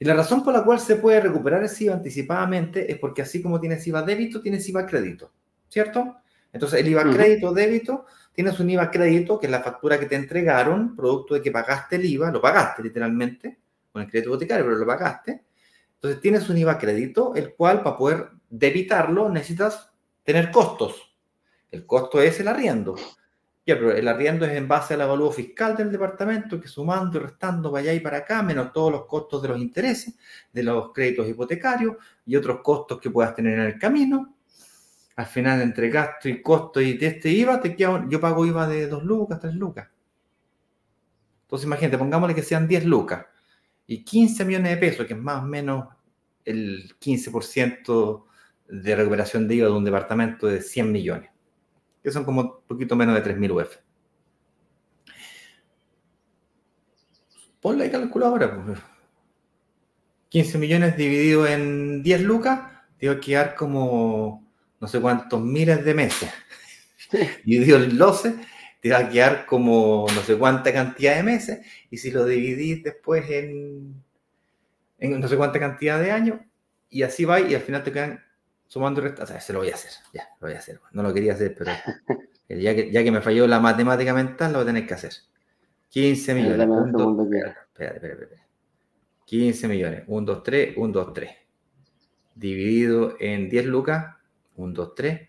Y la razón por la cual se puede recuperar ese IVA anticipadamente es porque así como tienes IVA débito, tienes IVA crédito, ¿cierto? Entonces el IVA crédito débito tienes un IVA crédito, que es la factura que te entregaron, producto de que pagaste el IVA, lo pagaste literalmente, con el crédito hipotecario, pero lo pagaste. Entonces tienes un IVA crédito, el cual para poder debitarlo necesitas tener costos. El costo es el arriendo. Ya, pero el arriendo es en base al avalúo fiscal del departamento, que sumando y restando para allá y para acá, menos todos los costos de los intereses, de los créditos hipotecarios y otros costos que puedas tener en el camino. Al final, entre gasto y costo y de este IVA, te queda, yo pago IVA de 2 lucas, 3 lucas. Entonces, imagínate, pongámosle que sean 10 lucas y 15 millones de pesos, que es más o menos el 15% de recuperación de IVA de un departamento de 100 millones que son como un poquito menos de 3.000 UF. Ponle ahí calculadora. 15 pues. millones dividido en 10 lucas, te va a quedar como no sé cuántos miles de meses. dividido en 12, te va a quedar como no sé cuánta cantidad de meses. Y si lo dividís después en, en no sé cuánta cantidad de años, y así va, y al final te quedan sumando y restando. O sea, se lo voy a hacer, ya, lo voy a hacer. No lo quería hacer, pero ya que, ya que me falló la matemática mental, lo voy a tener que hacer. 15 millones. 1, 2, espérate, espérate, espérate. 15 millones. 1, 2, 3, 1, 2, 3. Dividido en 10 lucas. 1, 2, 3.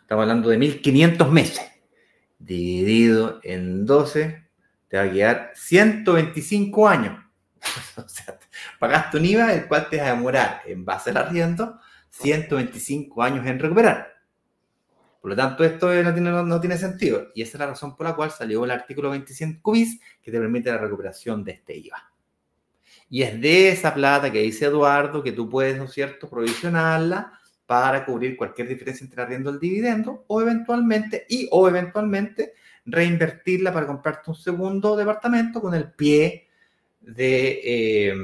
Estamos hablando de 1500 meses. Dividido en 12, te va a quedar 125 años. o sea, pagaste un IVA, el cual te va a demorar en base al arriendo 125 años en recuperar. Por lo tanto, esto no tiene, sentido. Y esa es la razón por la cual salió el artículo 25 bis que te permite la recuperación de este IVA. Y es de esa plata que dice Eduardo que tú puedes, ¿no es cierto?, provisionarla para cubrir cualquier diferencia entre arriendo el dividendo o eventualmente, y o eventualmente reinvertirla para comprarte un segundo departamento con el pie de, eh,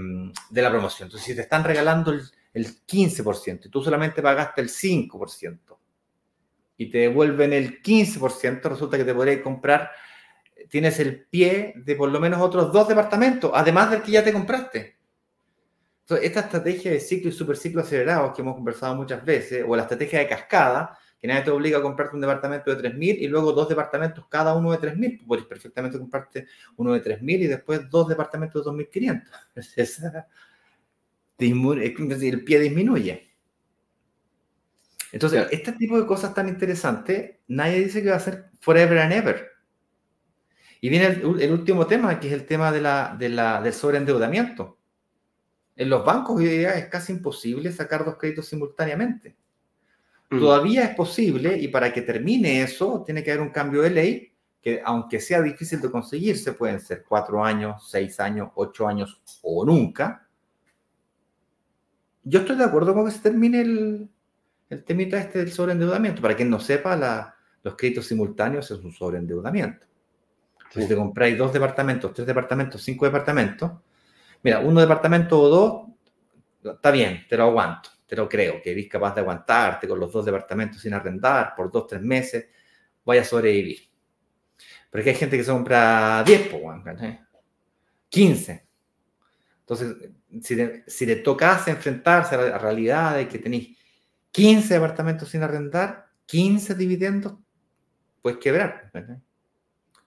de la promoción. Entonces, si te están regalando el, el 15% y tú solamente pagaste el 5% y te devuelven el 15%, resulta que te podrías comprar, tienes el pie de por lo menos otros dos departamentos, además del que ya te compraste. Entonces, esta estrategia de ciclo y superciclo acelerados que hemos conversado muchas veces, o la estrategia de cascada, que nadie te obliga a comprarte un departamento de 3.000 y luego dos departamentos cada uno de 3.000. Puedes perfectamente comprarte uno de 3.000 y después dos departamentos de 2.500. El pie disminuye. Entonces, este tipo de cosas tan interesantes, nadie dice que va a ser forever and ever. Y viene el, último tema, que es el tema de la, de la, del sobreendeudamiento. En los bancos hoy día es casi imposible sacar dos créditos simultáneamente. Mm. Todavía es posible y para que termine eso tiene que haber un cambio de ley que aunque sea difícil de conseguirse, pueden ser cuatro años, seis años, ocho años o nunca, yo estoy de acuerdo con que se termine el, el temita este del sobreendeudamiento. Para quien no sepa, los créditos simultáneos es un sobreendeudamiento. Si te compráis dos departamentos, tres departamentos, cinco departamentos, mira, uno departamento o dos, está bien, te lo aguanto, te lo creo, que eres capaz de aguantarte con los dos departamentos sin arrendar por dos, tres meses, vaya a sobrevivir. Pero es que hay gente que se compra 10, 15. Entonces, si le, si tocase enfrentarse a la realidad de que tenéis 15 departamentos sin arrendar, 15 dividendos, pues quebrar.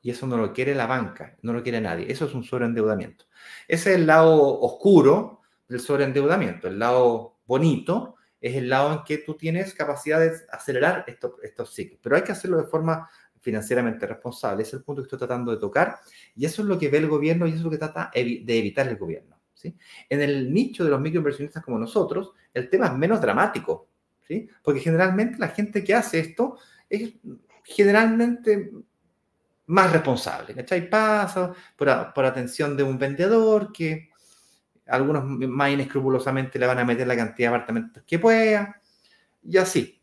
Y eso no lo quiere la banca, no lo quiere nadie. Eso es un sobreendeudamiento. Ese es el lado oscuro del sobreendeudamiento. El lado bonito es el lado en que tú tienes capacidad de acelerar estos, estos ciclos. Pero hay que hacerlo de forma financieramente responsable. Ese es el punto que estoy tratando de tocar. Y eso es lo que ve el gobierno y eso es lo que trata de evitar el gobierno. En el nicho de los microinversionistas como nosotros, el tema es menos dramático, ¿sí? Porque generalmente la gente que hace esto es generalmente más responsable, ¿cachai? Pasa por, atención de un vendedor que algunos más inescrupulosamente le van a meter la cantidad de apartamentos que pueda, y así.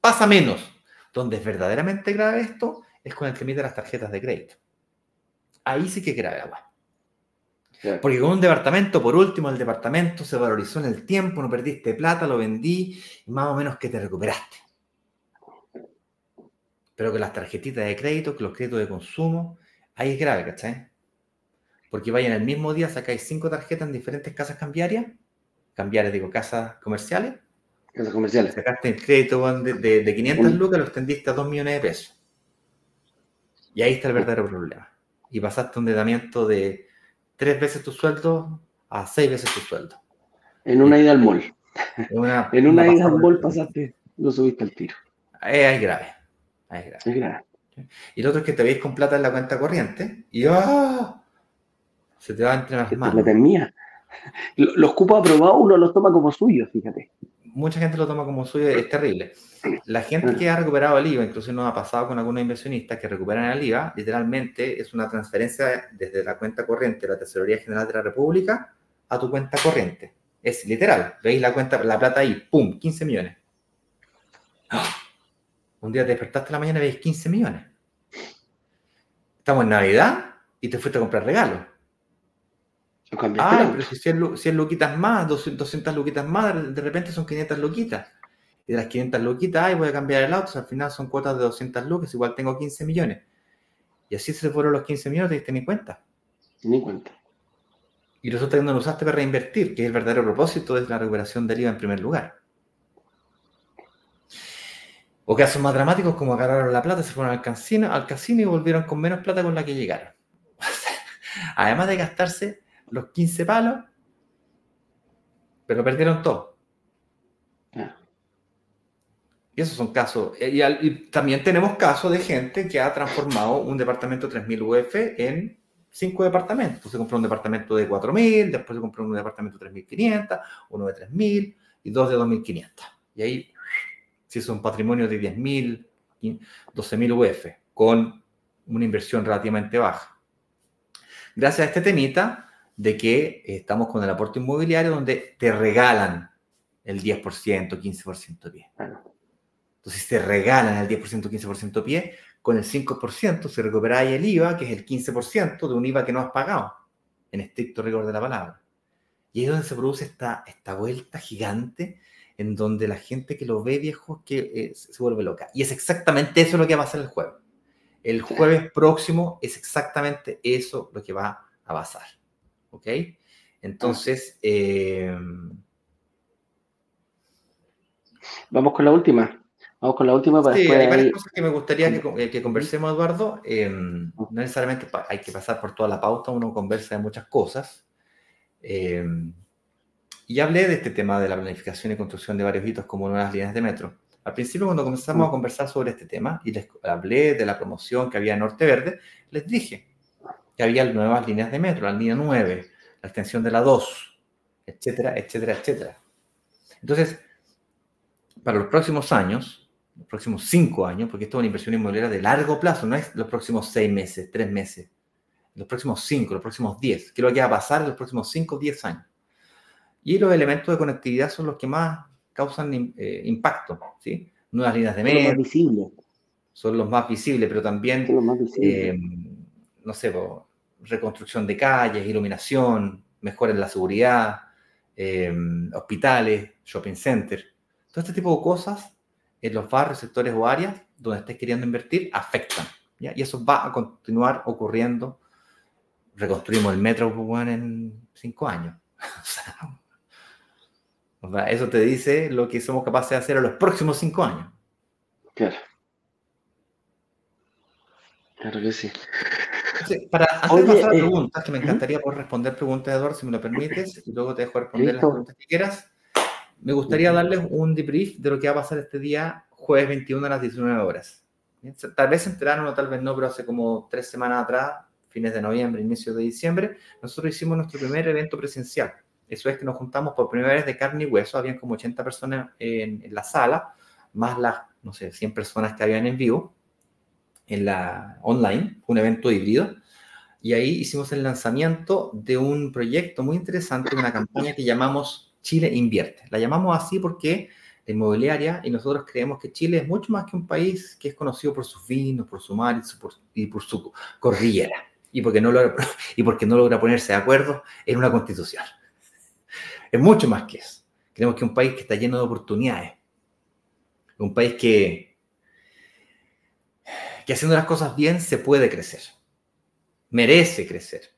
Pasa menos. Donde es verdaderamente grave esto es con el que emite las tarjetas de crédito. Ahí sí que es grave Porque con un departamento, por último, el departamento se valorizó en el tiempo, no perdiste plata, lo vendí y más o menos que te recuperaste. Pero que las tarjetitas de crédito, que los créditos de consumo, ahí es grave, ¿cachai? porque vayan el mismo día, sacáis cinco tarjetas en diferentes casas cambiarias, cambiarias, digo, casas comerciales. Casas comerciales. Sacaste el crédito de, de, de 500 lucas, lo extendiste a 2 millones de pesos. Y ahí está el verdadero problema. Y pasaste un endeudamiento de tres veces tu sueldo a seis veces tu sueldo. En una ida al mall. En una, en una, ida al mall pasaste, lo subiste al tiro. Es, grave. Es grave. Es grave. Y lo otro es que te veis con plata en la cuenta corriente y ¡oh! se te va entre las manos. La mía. Los cupos aprobados uno los toma como suyos, fíjate. Mucha gente lo toma como suyo, es terrible. La gente que ha recuperado el IVA, incluso nos ha pasado con algunos inversionistas que recuperan el IVA, literalmente es una transferencia desde la cuenta corriente de la Tesorería General de la República a tu cuenta corriente. Es literal. Veis la cuenta, la plata ahí, ¡pum! 15 millones. Un día te despertaste en la mañana y veis 15 millones. Estamos en Navidad y te fuiste a comprar regalos. Ah, pero si 100, 100 luquitas más, 200 luquitas más, de repente son 500 luquitas. Y de las 500 luquitas, ay, voy a cambiar el auto, al final son cuotas de 200 lucas, igual tengo 15 millones. Y así se fueron los 15 millones, te diste ni cuenta. Ni cuenta. Y resulta que no lo usaste para reinvertir, que es el verdadero propósito de la recuperación del IVA en primer lugar. O casos más dramáticos como agarraron la plata, se fueron al casino, al casino y volvieron con menos plata con la que llegaron. Además de gastarse los 15 palos, pero perdieron todo. Esos son casos. Y, también tenemos casos de gente que ha transformado un departamento 3000 UF en cinco departamentos. Se compró un departamento de 4000, después se compró un departamento de 3500, uno de 3000 y dos de 2500. Y ahí se hizo un patrimonio de 10.000, 12.000 UF con una inversión relativamente baja. Gracias a este temita de que estamos con el aporte inmobiliario donde te regalan el 10%, 15% de pie. Entonces te regalan el 10%, 15% pie, con el 5% se recupera ahí el IVA, que es el 15% de un IVA que no has pagado, en estricto rigor de la palabra. Y ahí es donde se produce esta, esta vuelta gigante en donde la gente que lo ve viejo que eh, se vuelve loca. Y es exactamente eso lo que va a pasar el jueves. El jueves próximo es exactamente eso lo que va a pasar. ¿Ok? Entonces... Eh, Vamos con la última. Vamos con la última para sí, hay varias cosas que me gustaría que, que conversemos, Eduardo. Em, no necesariamente hay que pasar por toda la pauta, uno conversa de muchas cosas. Em, y hablé de este tema de la planificación y construcción de varios hitos como nuevas líneas de metro. Al principio, cuando comenzamos a conversar sobre este tema y les hablé de la promoción que había en Norte Verde, les dije que había nuevas líneas de metro, la línea 9, la extensión de la 2, etcétera, etcétera, etcétera. Entonces, para los próximos años, los próximos cinco años, porque esto es una inversión inmobiliaria de largo plazo, no es los próximos seis meses, tres meses, los próximos cinco, los próximos diez, ¿qué es lo que va a pasar en los próximos cinco o diez años? Y los elementos de conectividad son los que más causan eh, impacto, ¿sí? Nuevas líneas de metro. Son los más visibles. Son los más visibles, pero también, eh, no sé, reconstrucción de calles, iluminación, mejora en la seguridad, eh, hospitales, shopping centers. Todo este tipo de cosas en los barrios, sectores o áreas donde estés queriendo invertir afectan. ¿ya? Y eso va a continuar ocurriendo. Reconstruimos el metro pues, en cinco años. o sea, eso te dice lo que somos capaces de hacer en los próximos cinco años. Claro. Claro que sí. para, antes de pasar a eh, preguntas, que me encantaría poder responder preguntas, Eduardo, si me lo permites, y luego te dejo responder las preguntas que quieras me gustaría darles un debrief de lo que va a pasar este día, jueves 21 a las 19 horas. Tal vez se enteraron o tal vez no, pero hace como tres semanas atrás, fines de noviembre, inicio de diciembre, nosotros hicimos nuestro primer evento presencial. Eso es que nos juntamos por primera vez de carne y hueso, habían como 80 personas en, la sala, más las, no sé, 100 personas que habían en vivo, en la online, un evento híbrido. Y ahí hicimos el lanzamiento de un proyecto muy interesante, una campaña que llamamos Chile invierte. La llamamos así porque la inmobiliaria y nosotros creemos que Chile es mucho más que un país que es conocido por sus vinos, por su mar y, por, su cordillera. Y porque, no logra, y porque no logra ponerse de acuerdo en una constitución. Es mucho más que eso. Creemos que es un país que está lleno de oportunidades. Un país que, que haciendo las cosas bien se puede crecer. Merece crecer.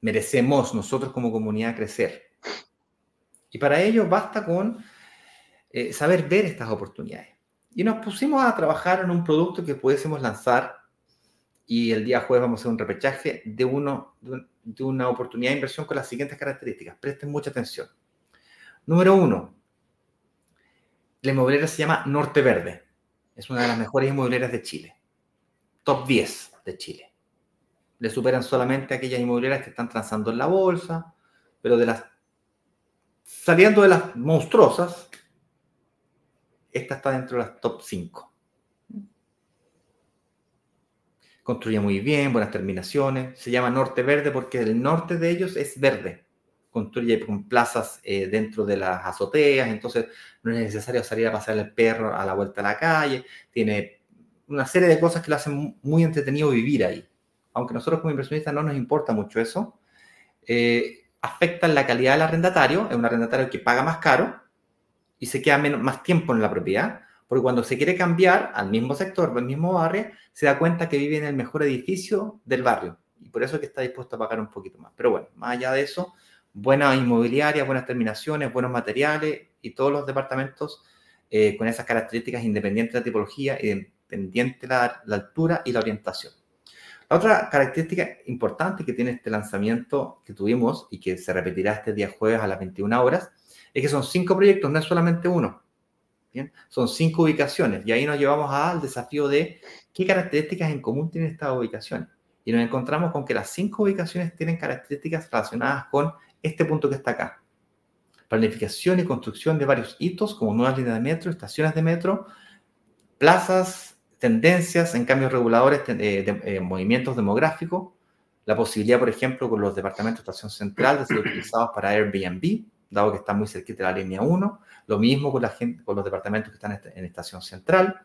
merecemos nosotros como comunidad crecer. Y para ello basta con eh, saber ver estas oportunidades. Y nos pusimos a trabajar en un producto que pudiésemos lanzar y el día jueves vamos a hacer un repechaje de, una oportunidad de inversión con las siguientes características. Presten mucha atención. Número uno, la inmobiliaria se llama Norte Verde. Es una de las mejores inmobiliarias de Chile. Top 10 de Chile. Le superan solamente aquellas inmobiliarias que están transando en la bolsa, pero de las saliendo de las monstruosas, esta está dentro de las top 5. Construye muy bien, buenas terminaciones. Se llama Norte Verde porque el norte de ellos es verde. Construye con plazas eh, dentro de las azoteas, entonces no es necesario salir a pasar el perro a la vuelta a la calle. Tiene una serie de cosas que lo hacen muy entretenido vivir ahí. Aunque nosotros como inversionistas no nos importa mucho eso, eh, afectan la calidad del arrendatario. Es un arrendatario que paga más caro, y se queda menos, más tiempo en la propiedad, porque cuando se quiere cambiar al mismo sector, al mismo barrio, se da cuenta que vive en el mejor edificio del barrio y por eso es que está dispuesto a pagar un poquito más. Pero bueno, más allá de eso, buena inmobiliaria, buenas terminaciones, buenos materiales y todos los departamentos eh, con esas características independientes de la tipología, independiente de la altura y la orientación. Otra característica importante que tiene este lanzamiento que tuvimos y que se repetirá este día jueves a las 21 horas es que son cinco proyectos, no es solamente uno. ¿bien? Son cinco ubicaciones y ahí nos llevamos al desafío de qué características en común tienen estas ubicaciones. Y nos encontramos con que las cinco ubicaciones tienen características relacionadas con este punto que está acá. Planificación y construcción de varios hitos como nuevas líneas de metro, estaciones de metro, plazas, tendencias en cambios reguladores, de, eh, movimientos demográficos, la posibilidad, por ejemplo, con los departamentos de estación central de ser utilizados para Airbnb, dado que está muy cerquita de la línea 1. Lo mismo con, con los departamentos que están en estación central.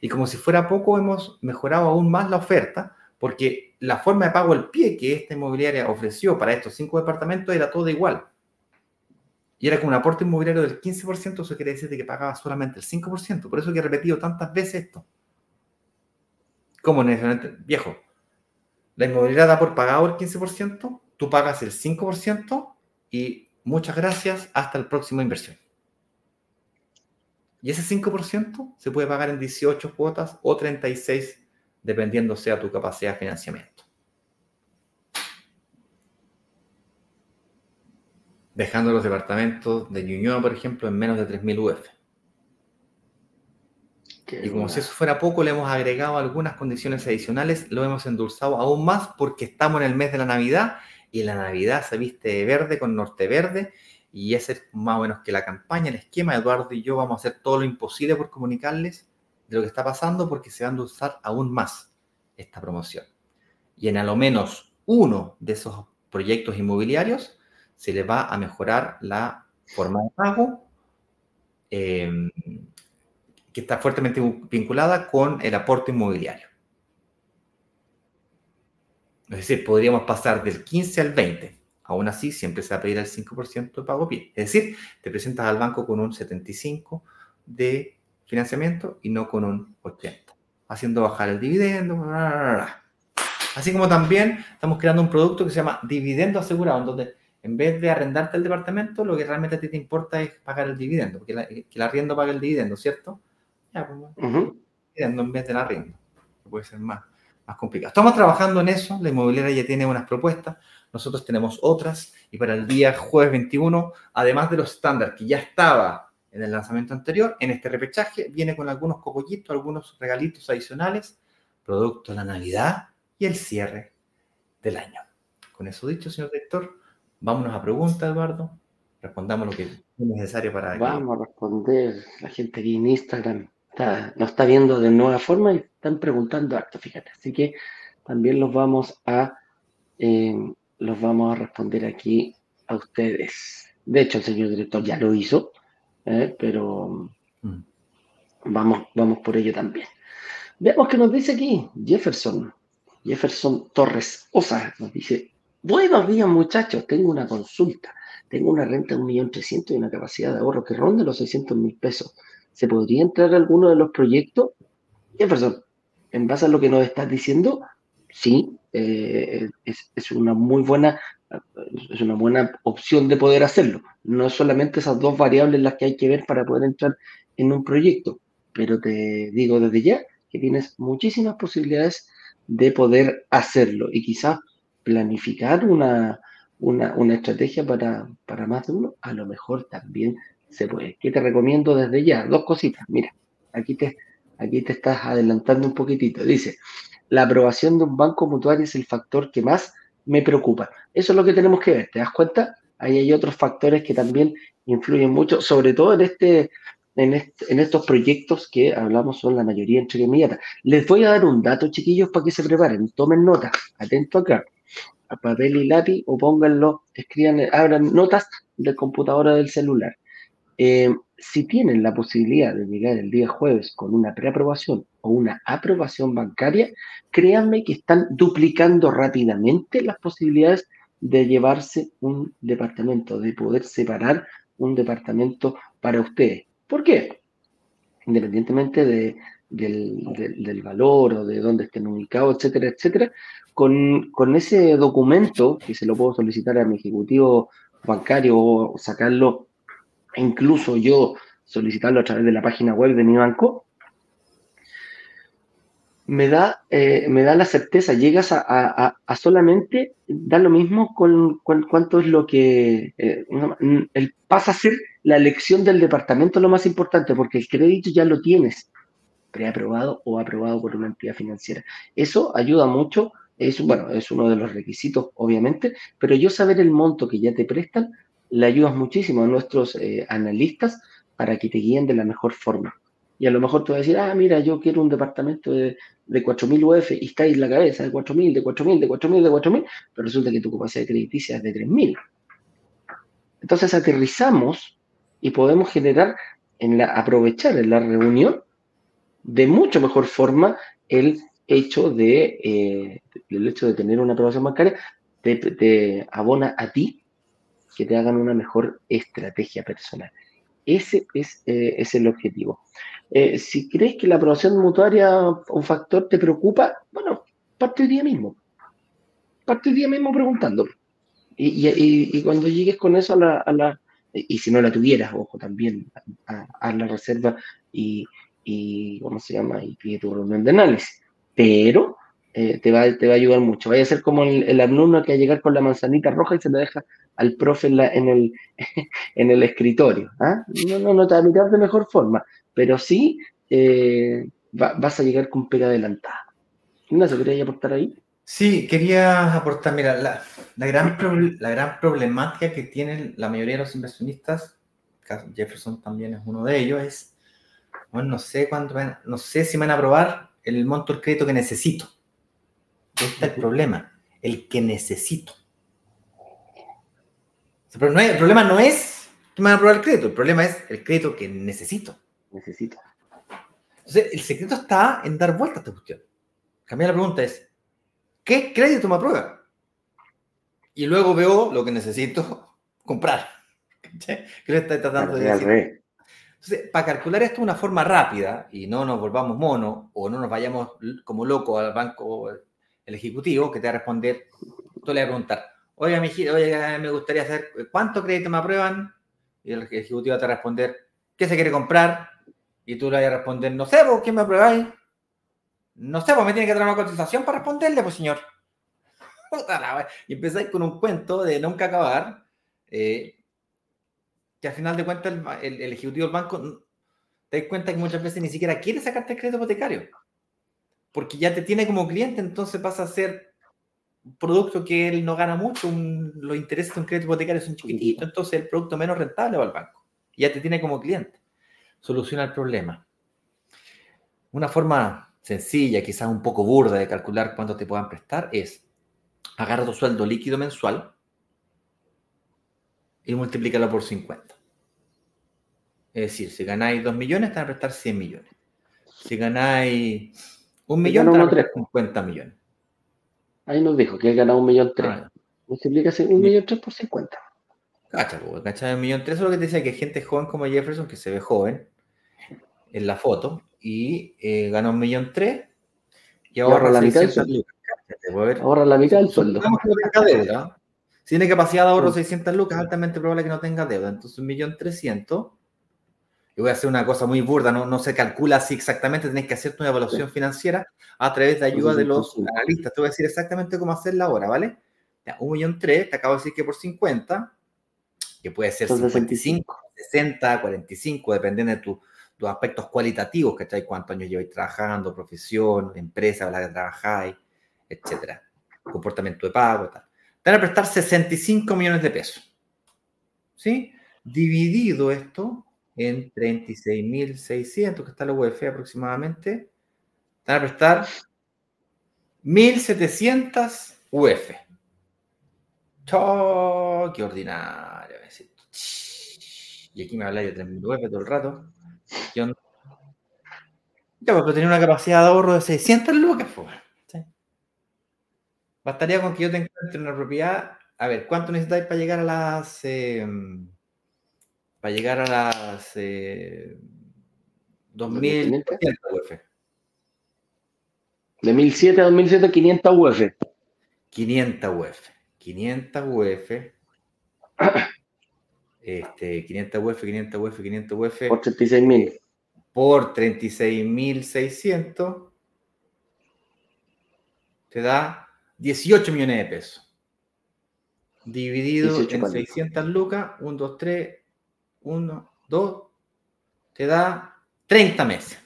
Y como si fuera poco, hemos mejorado aún más la oferta, porque la forma de pago al pie que esta inmobiliaria ofreció para estos cinco departamentos era todo igual. Y era como un aporte inmobiliario del 15%, eso quiere decir que pagaba solamente el 5%. Por eso que he repetido tantas veces esto. Como necesariamente, viejo, la inmobiliaria da por pagado el 15%, tú pagas el 5% y muchas gracias, hasta el próximo inversión. Y ese 5% se puede pagar en 18 cuotas o 36, dependiendo sea tu capacidad de financiamiento. Dejando los departamentos de Ñuñoa, por ejemplo, en menos de 3.000 UF. Y como si eso fuera poco, le hemos agregado algunas condiciones adicionales, lo hemos endulzado aún más porque estamos en el mes de la Navidad y la Navidad se viste de verde con norte verde y ese es más o menos que la campaña, el esquema. Eduardo y yo vamos a hacer todo lo imposible por comunicarles de lo que está pasando porque se va a endulzar aún más esta promoción. Y en a lo menos uno de esos proyectos inmobiliarios se le va a mejorar la forma de pago em, que está fuertemente vinculada con el aporte inmobiliario. Es decir, podríamos pasar del 15 al 20. Aún así, siempre se va a pedir el 5% de pago pie. Es decir, te presentas al banco con un 75 de financiamiento y no con un 80, haciendo bajar el dividendo. Así como también estamos creando un producto que se llama dividendo asegurado, en donde en vez de arrendarte el departamento, lo que realmente a ti te importa es pagar el dividendo, porque que el arriendo pague el dividendo, ¿cierto? Ya, pues, dividendo en vez del arriendo. Puede ser más más complicado. Estamos trabajando en eso, la inmobiliaria ya tiene unas propuestas, nosotros tenemos otras y para el día jueves 21, además de los estándares que ya estaba en el lanzamiento anterior, en este repechaje viene con algunos cogollitos, algunos regalitos adicionales, producto de la Navidad y el cierre del año. Con eso dicho, señor director, vámonos a preguntas, Eduardo. Respondamos lo que es necesario para... Vamos a responder la gente aquí en Instagram está, nos está viendo de nueva forma y están preguntando harto, fíjate. Así que también los vamos a, eh, los vamos a responder aquí a ustedes. De hecho, el señor director ya lo hizo, eh, pero mm. vamos, vamos por ello también. Veamos qué nos dice aquí Jefferson. Jefferson Torres Osa nos dice, buenos días muchachos, tengo una consulta. Tengo una renta de 1.300.000 y una capacidad de ahorro que ronde los 600.000 pesos. ¿Se podría entrar a alguno de los proyectos? Jefferson, en base a lo que nos estás diciendo, sí, eh, es, una muy buena, es una buena opción de poder hacerlo. No es solamente esas dos variables las que hay que ver para poder entrar en un proyecto, pero te digo desde ya que tienes muchísimas posibilidades de poder hacerlo y quizás planificar una, una, estrategia para, para, más de uno, a lo mejor también se puede. ¿Qué te recomiendo desde ya? Dos cositas. Mira, aquí te, aquí te estás adelantando un poquitito. Dice, la aprobación de un banco mutuario es el factor que más me preocupa. Eso es lo que tenemos que ver. ¿Te das cuenta? Ahí hay otros factores que también influyen mucho, sobre todo en este, en, en, estos proyectos que hablamos son la mayoría entre inmediata. Les voy a dar un dato, chiquillos, para que se preparen. Tomen nota. Atento acá a papel y lápiz o pónganlo, escriban, abran notas de computadora del celular. Eh, si tienen la posibilidad de llegar el día jueves con una preaprobación o una aprobación bancaria, créanme que están duplicando rápidamente las posibilidades de llevarse un departamento, de poder separar un departamento para ustedes. ¿Por qué? Independientemente de, del, valor o de dónde estén ubicados, etcétera, etcétera, con, con, ese documento, que se lo puedo solicitar a mi ejecutivo bancario o sacarlo, incluso yo solicitarlo a través de la página web de mi banco, me da, eh, me da la certeza, llegas a, solamente dar lo mismo con, cuánto es lo que eh, pasa a ser la elección del departamento lo más importante, porque el crédito ya lo tienes preaprobado o aprobado por una entidad financiera. Eso ayuda mucho, es, bueno, es uno de los requisitos, obviamente, pero yo saber el monto que ya te prestan le ayudas muchísimo a nuestros eh, analistas para que te guíen de la mejor forma. Y a lo mejor tú vas a decir, ah, mira, yo quiero un departamento de, de 4.000 UF y está ahí en la cabeza de 4.000, de 4.000, de 4.000, de 4.000, pero resulta que tu capacidad crediticia es de 3.000. Entonces aterrizamos y podemos generar, en la, aprovechar en la reunión de mucho mejor forma el hecho de, eh, el hecho de tener una aprobación bancaria te, abona a ti que te hagan una mejor estrategia personal. Ese es, eh, es el objetivo. Eh, si crees que la aprobación mutuaria un factor te preocupa, bueno, parte el día mismo. Parte el día mismo preguntando. Y, y, cuando llegues con eso a la, a la, y si no la tuvieras, ojo, también a la reserva y, y, ¿cómo se llama? Y pide tu reunión de análisis. Pero eh, te, va, te va a ayudar mucho. Vaya a ser como el, alumno que va a llegar con la manzanita roja y se la deja al profe en, en, el, en el escritorio. ¿ah? No, no, no te va a mirar de mejor forma, pero sí eh, vas a llegar con pega adelantada. ¿se quería aportar ahí? Sí, quería aportar, mira, la, la, gran la gran problemática que tienen la mayoría de los inversionistas, Jefferson también es uno de ellos, es bueno, no sé cuánto, no sé si me van a aprobar el monto del crédito que necesito. Este es el problema, el que necesito. Pero no el problema no es que me van a aprobar el crédito, el problema es el crédito que necesito. Necesito. Entonces, el secreto está en dar vuelta a esta cuestión. Cambiar la pregunta es, ¿qué crédito me aprueba? Y luego veo lo que necesito comprar. ¿Qué le está tratando de decir? Entonces, para calcular esto de una forma rápida y no nos volvamos monos o no nos vayamos como locos al banco, el ejecutivo, que te va a responder, tú le vas a preguntar, oiga, mi, oiga, me gustaría saber cuánto crédito me aprueban, y el ejecutivo te va a responder, ¿qué se quiere comprar? Y tú le vas a responder, no sé, ¿vos qué me apruebáis? No sé, vos me tiene que dar una cotización para responderle, pues señor. Y empezáis con un cuento de nunca acabar. Eh, que al final de cuentas el, ejecutivo del banco te das cuenta que muchas veces ni siquiera quiere sacarte el crédito hipotecario, porque ya te tiene como cliente, entonces pasa a ser un producto que él no gana mucho, los intereses de un crédito hipotecario son chiquititos, entonces el producto menos rentable va al banco, ya te tiene como cliente. Soluciona el problema. Una forma sencilla, quizás un poco burda de calcular cuánto te puedan prestar es agarra tu sueldo líquido mensual y multiplícalo por 50. Es decir, si ganáis 2 millones, te van a prestar 100 millones. Si ganáis un millón, a prestar 50 millones. Ahí nos dijo que he ganado un millón tres. Ah, Multiplícase un millón tres por 50. Cacha, pues, cacha, un millón tres. Eso es lo que te decía, que hay gente joven como Jefferson, que se ve joven en la foto, y eh, gana un millón tres, y ahorra la mitad. Ahorra la mitad del sueldo. Si tiene capacidad de ahorro 600 lucas, altamente probable que no tenga deuda. Entonces, un millón trescientos. Y voy a hacer una cosa muy burda, no, no se calcula así exactamente, tenés que hacerte una evaluación financiera a través de ayuda de los analistas. Te voy a decir exactamente cómo hacerla ahora, ¿vale? un millón tres, te acabo de decir que por 50, que puede ser 55, 60, 45, dependiendo de tus aspectos cualitativos, que ¿cachai? Cuántos años lleváis trabajando, profesión, empresa, la que trabajáis, etcétera. Comportamiento de pago, tal. Te van a prestar 65 millones de pesos. ¿Sí? Dividido esto en 36.600, que está la UEF aproximadamente, te van a prestar 1.700 UF. ¡Oh, qué ordinario! Y aquí me habla de 3.000 UF todo el rato. Ya, pues, tener una capacidad de ahorro de 600 lucas, pues. Bastaría con que yo te encuentre una propiedad. A ver, ¿cuánto necesitáis para llegar a las. Em, para llegar a las. Eh, 2.000 UF? De 1007 a 2007, 500 UF. 500 UF. 500 UF. Este, 500 UF, 500 UF, 500 UF. Por 36.000. Por 36.600. Te da 18 millones de pesos. Dividido en 600 lucas, 1, 2, 3, 1, 2, te da 30 meses.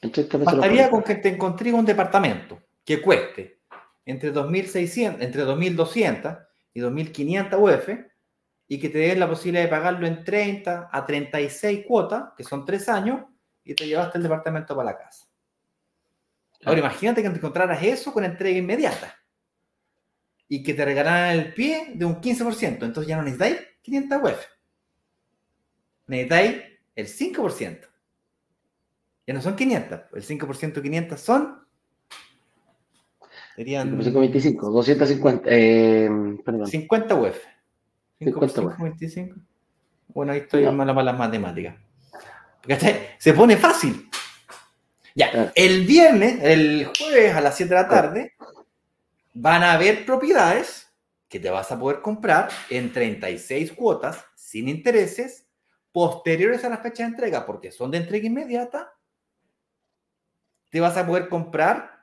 Bastaría con que te encontré un departamento que cueste entre 2.600, entre 2.200 y 2.500 UF y que te den la posibilidad de pagarlo en 30 a 36 cuotas, que son 3 años, y te llevaste el departamento para la casa. Ahora imagínate que te encontraras eso con entrega inmediata y que te regalaran el pie de un 15%, entonces ya no necesitáis 500 UF. Necesitáis el 5%. Ya no son 500, el 5% de 500 son Serían. 525, 250. Eh, perdón. 50 UF. 50 25. Bueno, ahí estoy no. mala para las matemáticas. Se pone fácil. Ya, el viernes, el jueves a las 7 de la tarde, van a haber propiedades que te vas a poder comprar en 36 cuotas sin intereses posteriores a la fecha de entrega, porque son de entrega inmediata. Te vas a poder comprar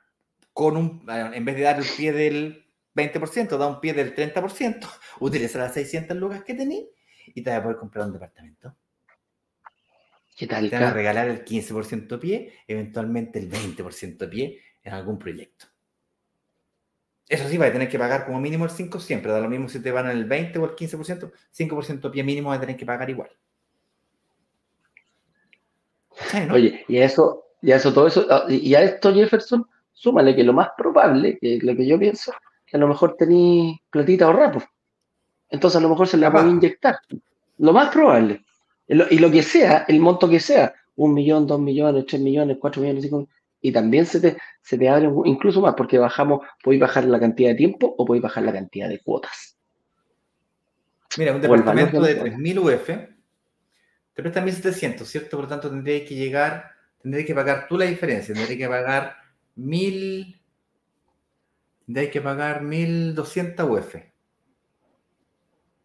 con un, en vez de dar el pie del 20%, da un pie del 30%, utiliza las 600 lucas que tenéis y te vas a poder comprar un departamento. ¿Qué tal? Te van a regalar el 15% de pie, eventualmente el 20% de pie en algún proyecto. Eso sí, va a tener que pagar como mínimo el 5 siempre, da lo mismo si te van el 20 o el 15%, 5% de pie mínimo va a tener que pagar igual. Oye, y a eso, y eso, todo eso, ah, y a esto, Jefferson, súmale que lo más probable, que lo que yo pienso, que a lo mejor tenéis platita ahorrada, pues. Entonces a lo mejor se la van a inyectar. Lo más probable. Y lo que sea, el monto que sea, un millón, dos millones, tres millones, cuatro millones, cinco y también se te, se te abre incluso más, porque bajamos, podéis bajar la cantidad de tiempo o podéis bajar la cantidad de cuotas. Mira, un departamento de 3.000 UF te presta 1.700, ¿cierto? Por lo tanto, tendréis que llegar, tendréis que pagar tú la diferencia, tendréis que pagar mil. Hay que pagar 1200 UF.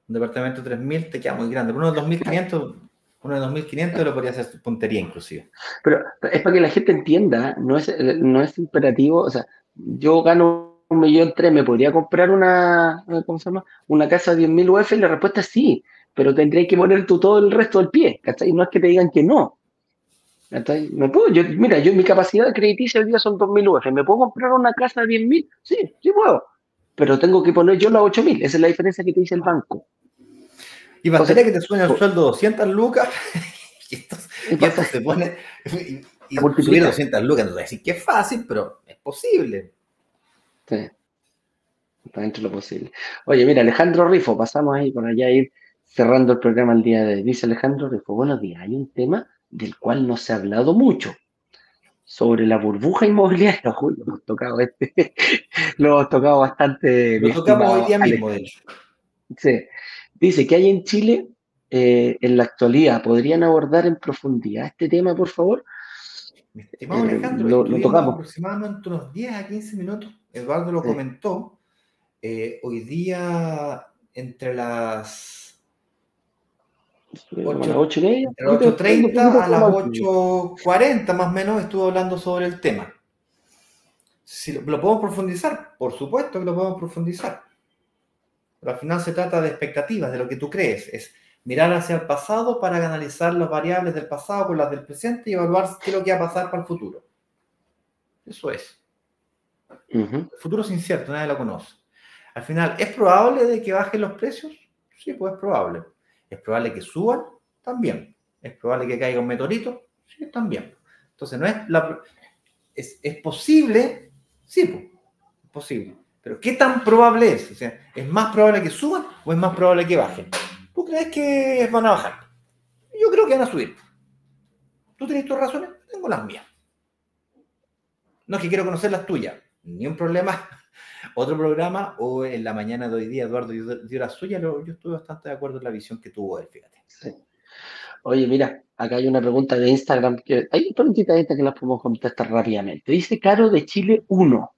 Un departamento de 3000 te queda muy grande. Uno de 2500, uno de 2500 lo podría hacer puntería inclusive. Pero es para que la gente entienda, no es, no es imperativo, o sea, yo gano un millón tres, ¿me podría comprar una, ¿cómo se llama? Una casa de 10.000 UF? Y la respuesta es sí, pero tendréis que poner tú todo el resto del pie, ¿cachai? No es que te digan que no. ¿Me puedo? Yo, mira, yo mi capacidad crediticia hoy día son 2.000 UF. ¿Me puedo comprar una casa de 10.000? Sí, sí puedo. Pero tengo que poner yo la 8.000. Esa es la diferencia que te dice el banco. Y bastaría que te suene el sueldo 200 lucas y esto, se pone... Y, y subir 200 lucas, no decir que es fácil, pero es posible. Sí. Está dentro de lo posible. Oye, mira, Alejandro Rifo, pasamos ahí por allá a ir cerrando el programa el día de hoy. Dice Alejandro Rifo, buenos días, hay un tema del cual no se ha hablado mucho, sobre la burbuja inmobiliaria. lo hemos tocado este, lo hemos tocado bastante. Lo tocamos hoy día mismo, de hecho. Sí. Dice que hay en Chile, eh, en la actualidad, ¿podrían abordar en profundidad este tema, por favor? Mi estimado Alejandro, lo, tocamos. aproximadamente unos 10 a 15 minutos. Eduardo lo comentó. Eh, hoy día, entre las 8.30 a las 8.40 más o menos, estuvo hablando sobre el tema. Si lo, lo, podemos profundizar, por supuesto que lo podemos profundizar. Pero al final se trata de expectativas, de lo que tú crees. Es mirar hacia el pasado para analizar las variables del pasado con las del presente y evaluar qué es lo que va a pasar para el futuro. Eso es. El futuro es incierto, nadie lo conoce. Al final, ¿es probable de que bajen los precios? Sí, pues es probable. ¿Es probable que suban? También. ¿Es probable que caiga un meteorito? Sí, también. Entonces, no es la... Es, es posible, sí, es posible. Pero ¿qué tan probable es? O sea, ¿es más probable que suban o es más probable que bajen? ¿Tú crees que van a bajar? Yo creo que van a subir. ¿Tú tienes tus razones? Tengo las mías. No es que quiero conocer las tuyas. Ni un problema. Otro programa, o en la mañana de hoy día, Eduardo dio la suya. Yo estuve bastante de acuerdo en la visión que tuvo él, fíjate. Oye, mira, acá hay una pregunta de Instagram. Que, hay preguntitas esta que las podemos contestar rápidamente. Dice Caro de Chile 1.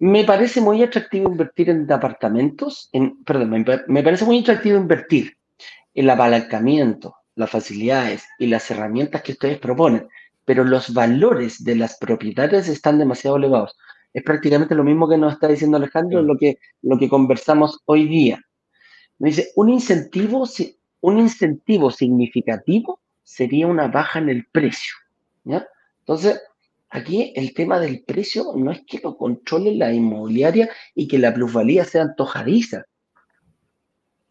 Me parece muy atractivo invertir en apartamentos, en, perdón, me, parece muy atractivo invertir el apalancamiento, las facilidades y las herramientas que ustedes proponen, pero los valores de las propiedades están demasiado elevados. Es prácticamente lo mismo que nos está diciendo Alejandro, lo que, lo que conversamos hoy día. Me dice, un incentivo, un incentivo significativo sería una baja en el precio. ¿ya? Entonces, aquí el tema del precio no es que lo controle la inmobiliaria y que la plusvalía sea antojadiza,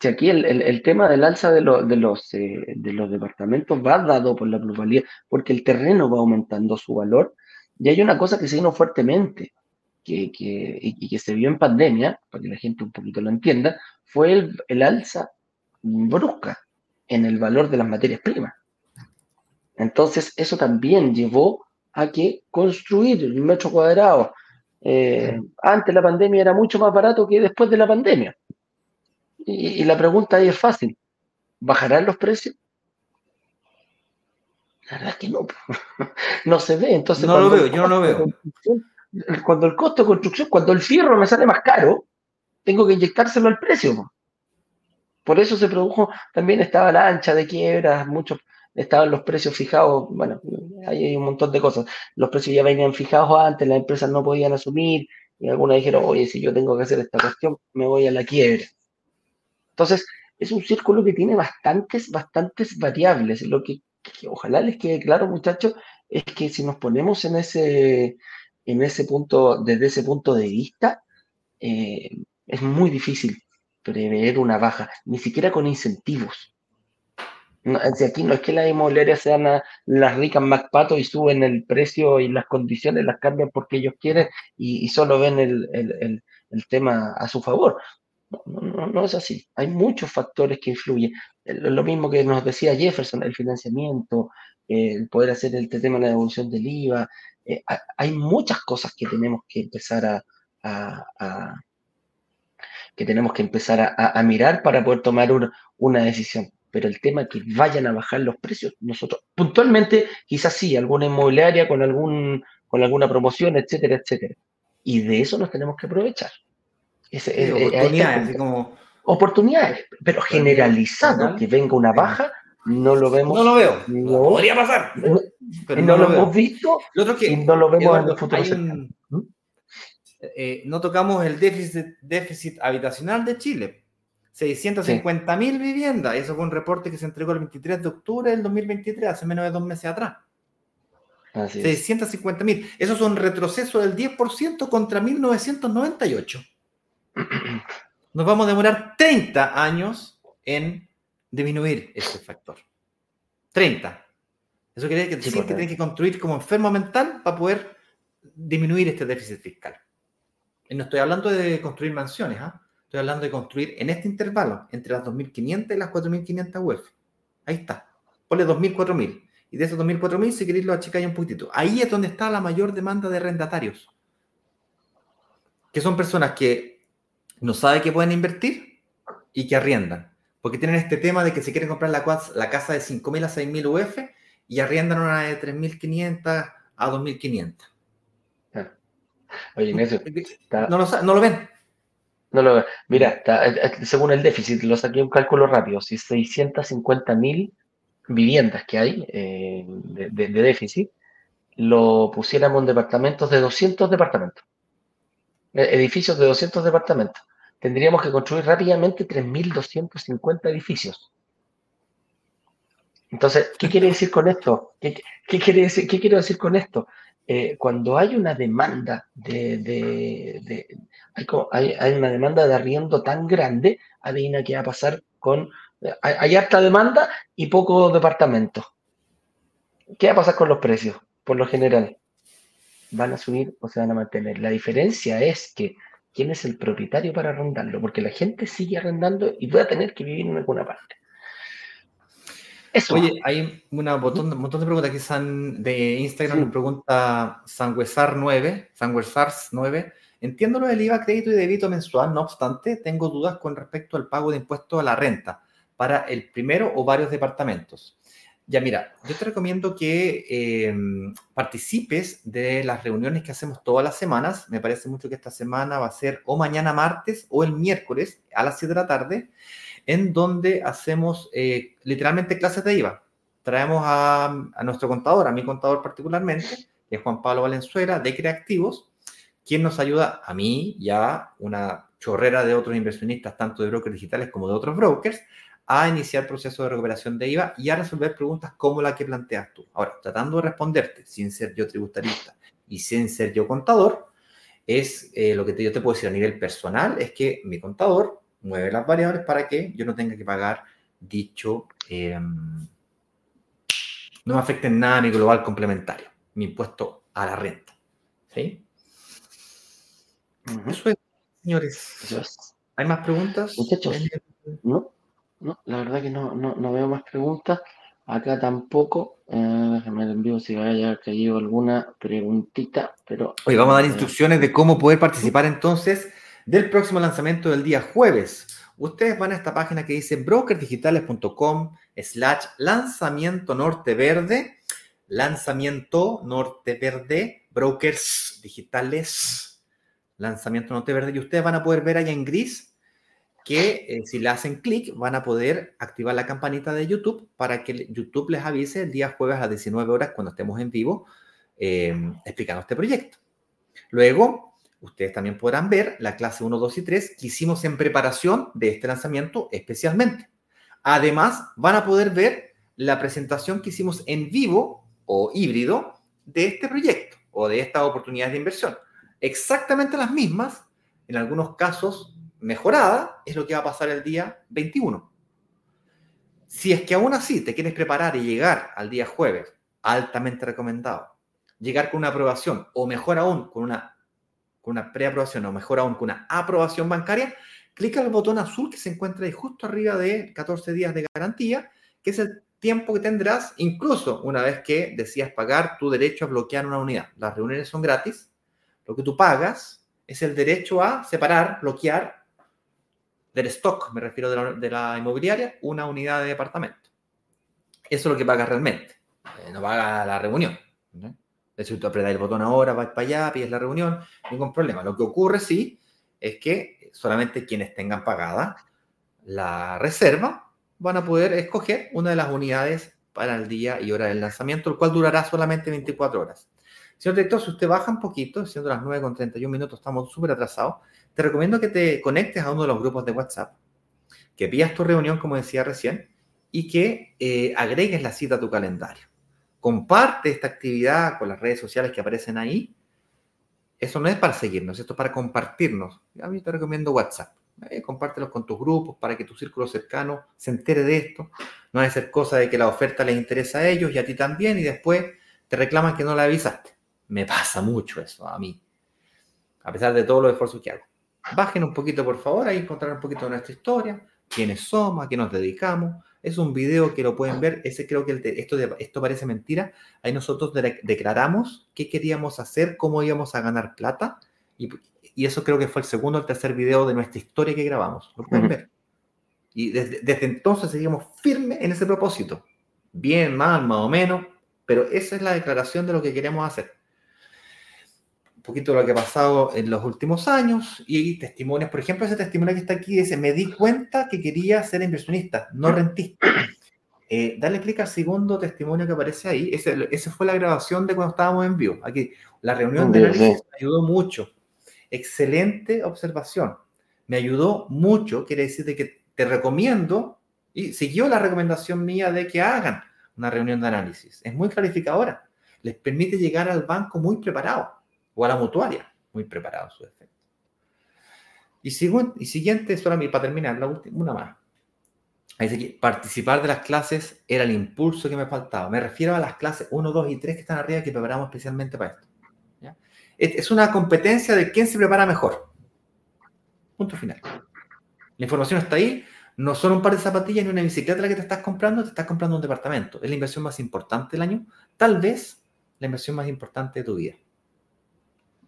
si aquí el, tema del alza de, de, los, eh, de los departamentos va dado por la plusvalía, porque el terreno va aumentando su valor, y hay una cosa que se vino fuertemente, que, que, y que se vio en pandemia, para que la gente un poquito lo entienda, fue el, el alza brusca en el valor de las materias primas. Entonces, eso también llevó a que construir un metro cuadrado eh, antes de la pandemia era mucho más barato que después de la pandemia. Y, la pregunta ahí es fácil. ¿Bajarán los precios? La verdad es que no. no se ve. Entonces, no lo veo, yo no lo veo. Cuando el costo de construcción, cuando el fierro me sale más caro, tengo que inyectárselo al precio. Por eso se produjo, también estaba la ancha de quiebras, muchos estaban los precios fijados, bueno, hay un montón de cosas. Los precios ya venían fijados antes, las empresas no podían asumir, y algunas dijeron, oye, si yo tengo que hacer esta cuestión, me voy a la quiebra. Entonces, es un círculo que tiene bastantes, bastantes variables. Lo que, ojalá les quede claro, muchachos, es que si nos ponemos en ese, en ese punto, desde ese punto de vista, eh, es muy difícil prever una baja, ni siquiera con incentivos. No, aquí no es que las inmobiliarias sean las ricas más patos y suben el precio y las condiciones las cambian porque ellos quieren y, solo ven el, tema a su favor. No, no, es así. Hay muchos factores que influyen. Lo mismo que nos decía Jefferson, el financiamiento, el poder hacer el tema de la devolución del IVA. Eh, hay muchas cosas que tenemos que empezar a, que tenemos que empezar a, mirar para poder tomar una, decisión. Pero el tema que vayan a bajar los precios, nosotros, puntualmente, quizás sí, alguna inmobiliaria con algún, con alguna promoción, etcétera, etcétera. Y de eso nos tenemos que aprovechar. Eh, oportunidades, como... oportunidades, pero generalizado, que venga una baja, no lo vemos. No lo veo. No, podría pasar. Pero no, lo, hemos visto lo que, y no lo vemos en el futuro. ¿Mm? Eh, no tocamos el déficit, déficit habitacional de Chile. 650 mil viviendas. Eso fue un reporte que se entregó el 23 de octubre del 2023, hace menos de dos meses atrás. 650 mil. Eso es un retroceso del 10% contra 1998 nos vamos a demorar 30 años en disminuir ese factor. 30. Eso quiere decir que tienen que construir como enfermo mental para poder disminuir este déficit fiscal. Y no estoy hablando de construir mansiones, ¿ah? estoy hablando de construir en este intervalo, entre las 2.500 y las 4.500 UEF. Ahí está. Ponle 2.000, 4.000. Y de esos 2.000, 4.000, si queréis lo achicáis un poquitito. Ahí es donde está la mayor demanda de arrendatarios. Que son personas que no sabe que pueden invertir y que arriendan. Porque tienen este tema de que se quieren comprar la, la casa de 5.000 a 6.000 UF y arriendan una de 3.500 a a 2.500. Ah. Oye, Ignacio, no, lo, no lo ven. No lo Mira, eh, eh, según el déficit, lo saqué un cálculo rápido. Si 650 mil viviendas que hay eh, de, déficit, lo pusiéramos en departamentos de 200 departamentos. Edificios de 200 departamentos. Tendríamos que construir rápidamente 3.250 edificios. Entonces, ¿qué quiere decir con esto? ¿Qué, quiero decir con esto? Eh, cuando hay una demanda de, hay, una demanda de arriendo tan grande, adivina qué va a pasar con, hay, hay harta demanda y pocos departamentos. ¿Qué va a pasar con los precios? Por lo general, van a subir o se van a mantener. La diferencia es que quién es el propietario para arrendarlo, porque la gente sigue arrendando y va a tener que vivir en alguna parte. Oye, hay una un montón de preguntas que de Instagram. Me pregunta Sanguesar9, Sanguesars9. Entiendo lo del IVA, crédito y débito mensual, no obstante, tengo dudas con respecto al pago de impuestos a la renta para el primero o varios departamentos. Ya mira, yo te recomiendo que em, participes de las reuniones que hacemos todas las semanas. Me parece mucho que esta semana va a ser o mañana martes o el miércoles a las 7 de la tarde en donde hacemos eh, literalmente clases de IVA. Traemos a, nuestro contador, a mi contador particularmente, que es Juan Pablo Valenzuela, de Creativos, quien nos ayuda a mí y a una chorrera de otros inversionistas, tanto de brokers digitales como de otros brokers, a iniciar el proceso de recuperación de IVA y a resolver preguntas como la que planteas tú. Ahora, tratando de responderte, sin ser yo tributarista y sin ser yo contador, es eh, lo que yo te puedo decir a nivel personal, es que mi contador mueve las variables para que yo no tenga que pagar dicho, em, no me afecte en nada mi global complementario, mi impuesto a la renta. ¿Sí? Eso es, señores. ¿Hay más preguntas? Muchachos, no, no, la verdad que no, no, veo más preguntas. Acá tampoco. Eh, déjame envío si vaya a caído alguna preguntita, pero. Hoy vamos a dar instrucciones de cómo poder participar entonces del próximo lanzamiento del día jueves. Ustedes van a esta página que dice brokerdigitales.com slash lanzamiento norte verde, lanzamiento norte verde, brokers digitales, lanzamiento norte verde, y ustedes van a poder ver ahí en gris que eh, si le hacen clic van a poder activar la campanita de YouTube para que YouTube les avise el día jueves a las 19 horas cuando estemos en vivo eh, explicando este proyecto. Luego, ustedes también podrán ver la clase 1, 2 y 3 que hicimos en preparación de este lanzamiento especialmente. Además, van a poder ver la presentación que hicimos en vivo o híbrido de este proyecto o de estas oportunidades de inversión. Exactamente las mismas, en algunos casos mejorada, es lo que va a pasar el día 21. Si es que aún así te quieres preparar y llegar al día jueves, altamente recomendado, llegar con una aprobación o mejor aún con una con una preaprobación o mejor aún con una aprobación bancaria, clica el botón azul que se encuentra ahí justo arriba de 14 días de garantía, que es el tiempo que tendrás incluso una vez que decidas pagar tu derecho a bloquear una unidad. Las reuniones son gratis. Lo que tú pagas es el derecho a separar, bloquear del stock, me refiero de la, inmobiliaria, una unidad de departamento. Eso es lo que pagas realmente. Eh, no paga la reunión. ¿no? Si tú apretas el botón ahora, vas para allá, pides la reunión, ningún problema. Lo que ocurre, sí, es que solamente quienes tengan pagada la reserva van a poder escoger una de las unidades para el día y hora del lanzamiento, el cual durará solamente 24 horas. Señor director, si usted baja un poquito, siendo las 9 con 31 minutos, estamos súper atrasados, te recomiendo que te conectes a uno de los grupos de WhatsApp, que pidas tu reunión, como decía recién, y que eh, agregues la cita a tu calendario comparte esta actividad con las redes sociales que aparecen ahí. Eso no es para seguirnos, esto es para compartirnos. A mí te recomiendo WhatsApp. Eh, compártelos con tus grupos para que tu círculo cercano se entere de esto. No hay ser cosa de que la oferta les interesa a ellos y a ti también y después te reclaman que no la avisaste. Me pasa mucho eso a mí, a pesar de todos los esfuerzos que hago. Bajen un poquito, por favor, ahí encontrar un poquito de nuestra historia, quiénes somos, a qué nos dedicamos, es un video que lo pueden ver. Ese creo que esto, esto parece mentira. Ahí nosotros declaramos qué queríamos hacer, cómo íbamos a ganar plata. Y, eso creo que fue el segundo o el tercer video de nuestra historia que grabamos. Lo pueden ver. Y desde, desde entonces seguimos firmes en ese propósito. Bien, mal, más o menos, pero esa es la declaración de lo que queremos hacer. Poquito de lo que ha pasado en los últimos años y testimonios. Por ejemplo, ese testimonio que está aquí dice, me di cuenta que quería ser inversionista, no rentista. Eh, dale clic al segundo testimonio que aparece ahí. Ese, esa fue la grabación de cuando estábamos en vivo. Aquí, la reunión de análisis me ayudó mucho. Excelente observación. Me ayudó mucho. Quiere decir de que te recomiendo y siguió la recomendación mía de que hagan una reunión de análisis. Es muy clarificadora. Les permite llegar al banco muy preparado o a la mutuaria muy preparado su efecto. Y, y siguiente, para terminar, la última, una más. Dice participar de las clases era el impulso que me faltaba. Me refiero a las clases 1, 2 y 3 que están arriba que preparamos especialmente para esto. Es una competencia de quién se prepara mejor. Punto final. La información está ahí. No son un par de zapatillas ni una bicicleta la que te estás comprando, te estás comprando un departamento. Es la inversión más importante del año. Tal vez la inversión más importante de tu vida.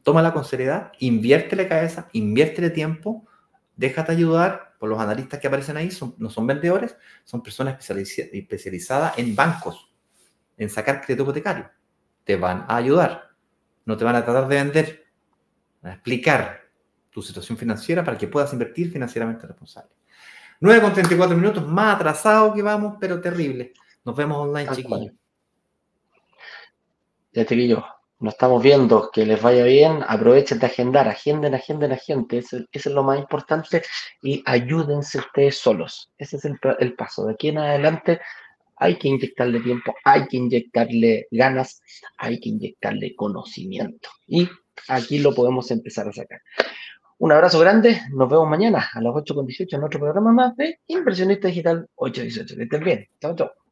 Tómala con seriedad, inviértele cabeza, inviértele tiempo, déjate ayudar por los analistas que aparecen ahí, no son vendedores, son personas especializadas en bancos, en sacar crédito hipotecario. Te van a ayudar, no te van a tratar de vender, van a explicar tu situación financiera para que puedas invertir financieramente responsable. 9 con 34 minutos, más atrasado que vamos, pero terrible. Nos vemos online, chiquillos. Ya, chiquillos, nos estamos viendo, que les vaya bien, aprovechen de agendar, agenden, agenden a gente, eso, es lo más importante y ayúdense ustedes solos. Ese es el, el, paso. De aquí en adelante hay que inyectarle tiempo, hay que inyectarle ganas, hay que inyectarle conocimiento. Y aquí lo podemos empezar a sacar. Un abrazo grande, nos vemos mañana a las 8.18 en otro programa más de Impresionista Digital 818. Que estén bien. Chao, chao.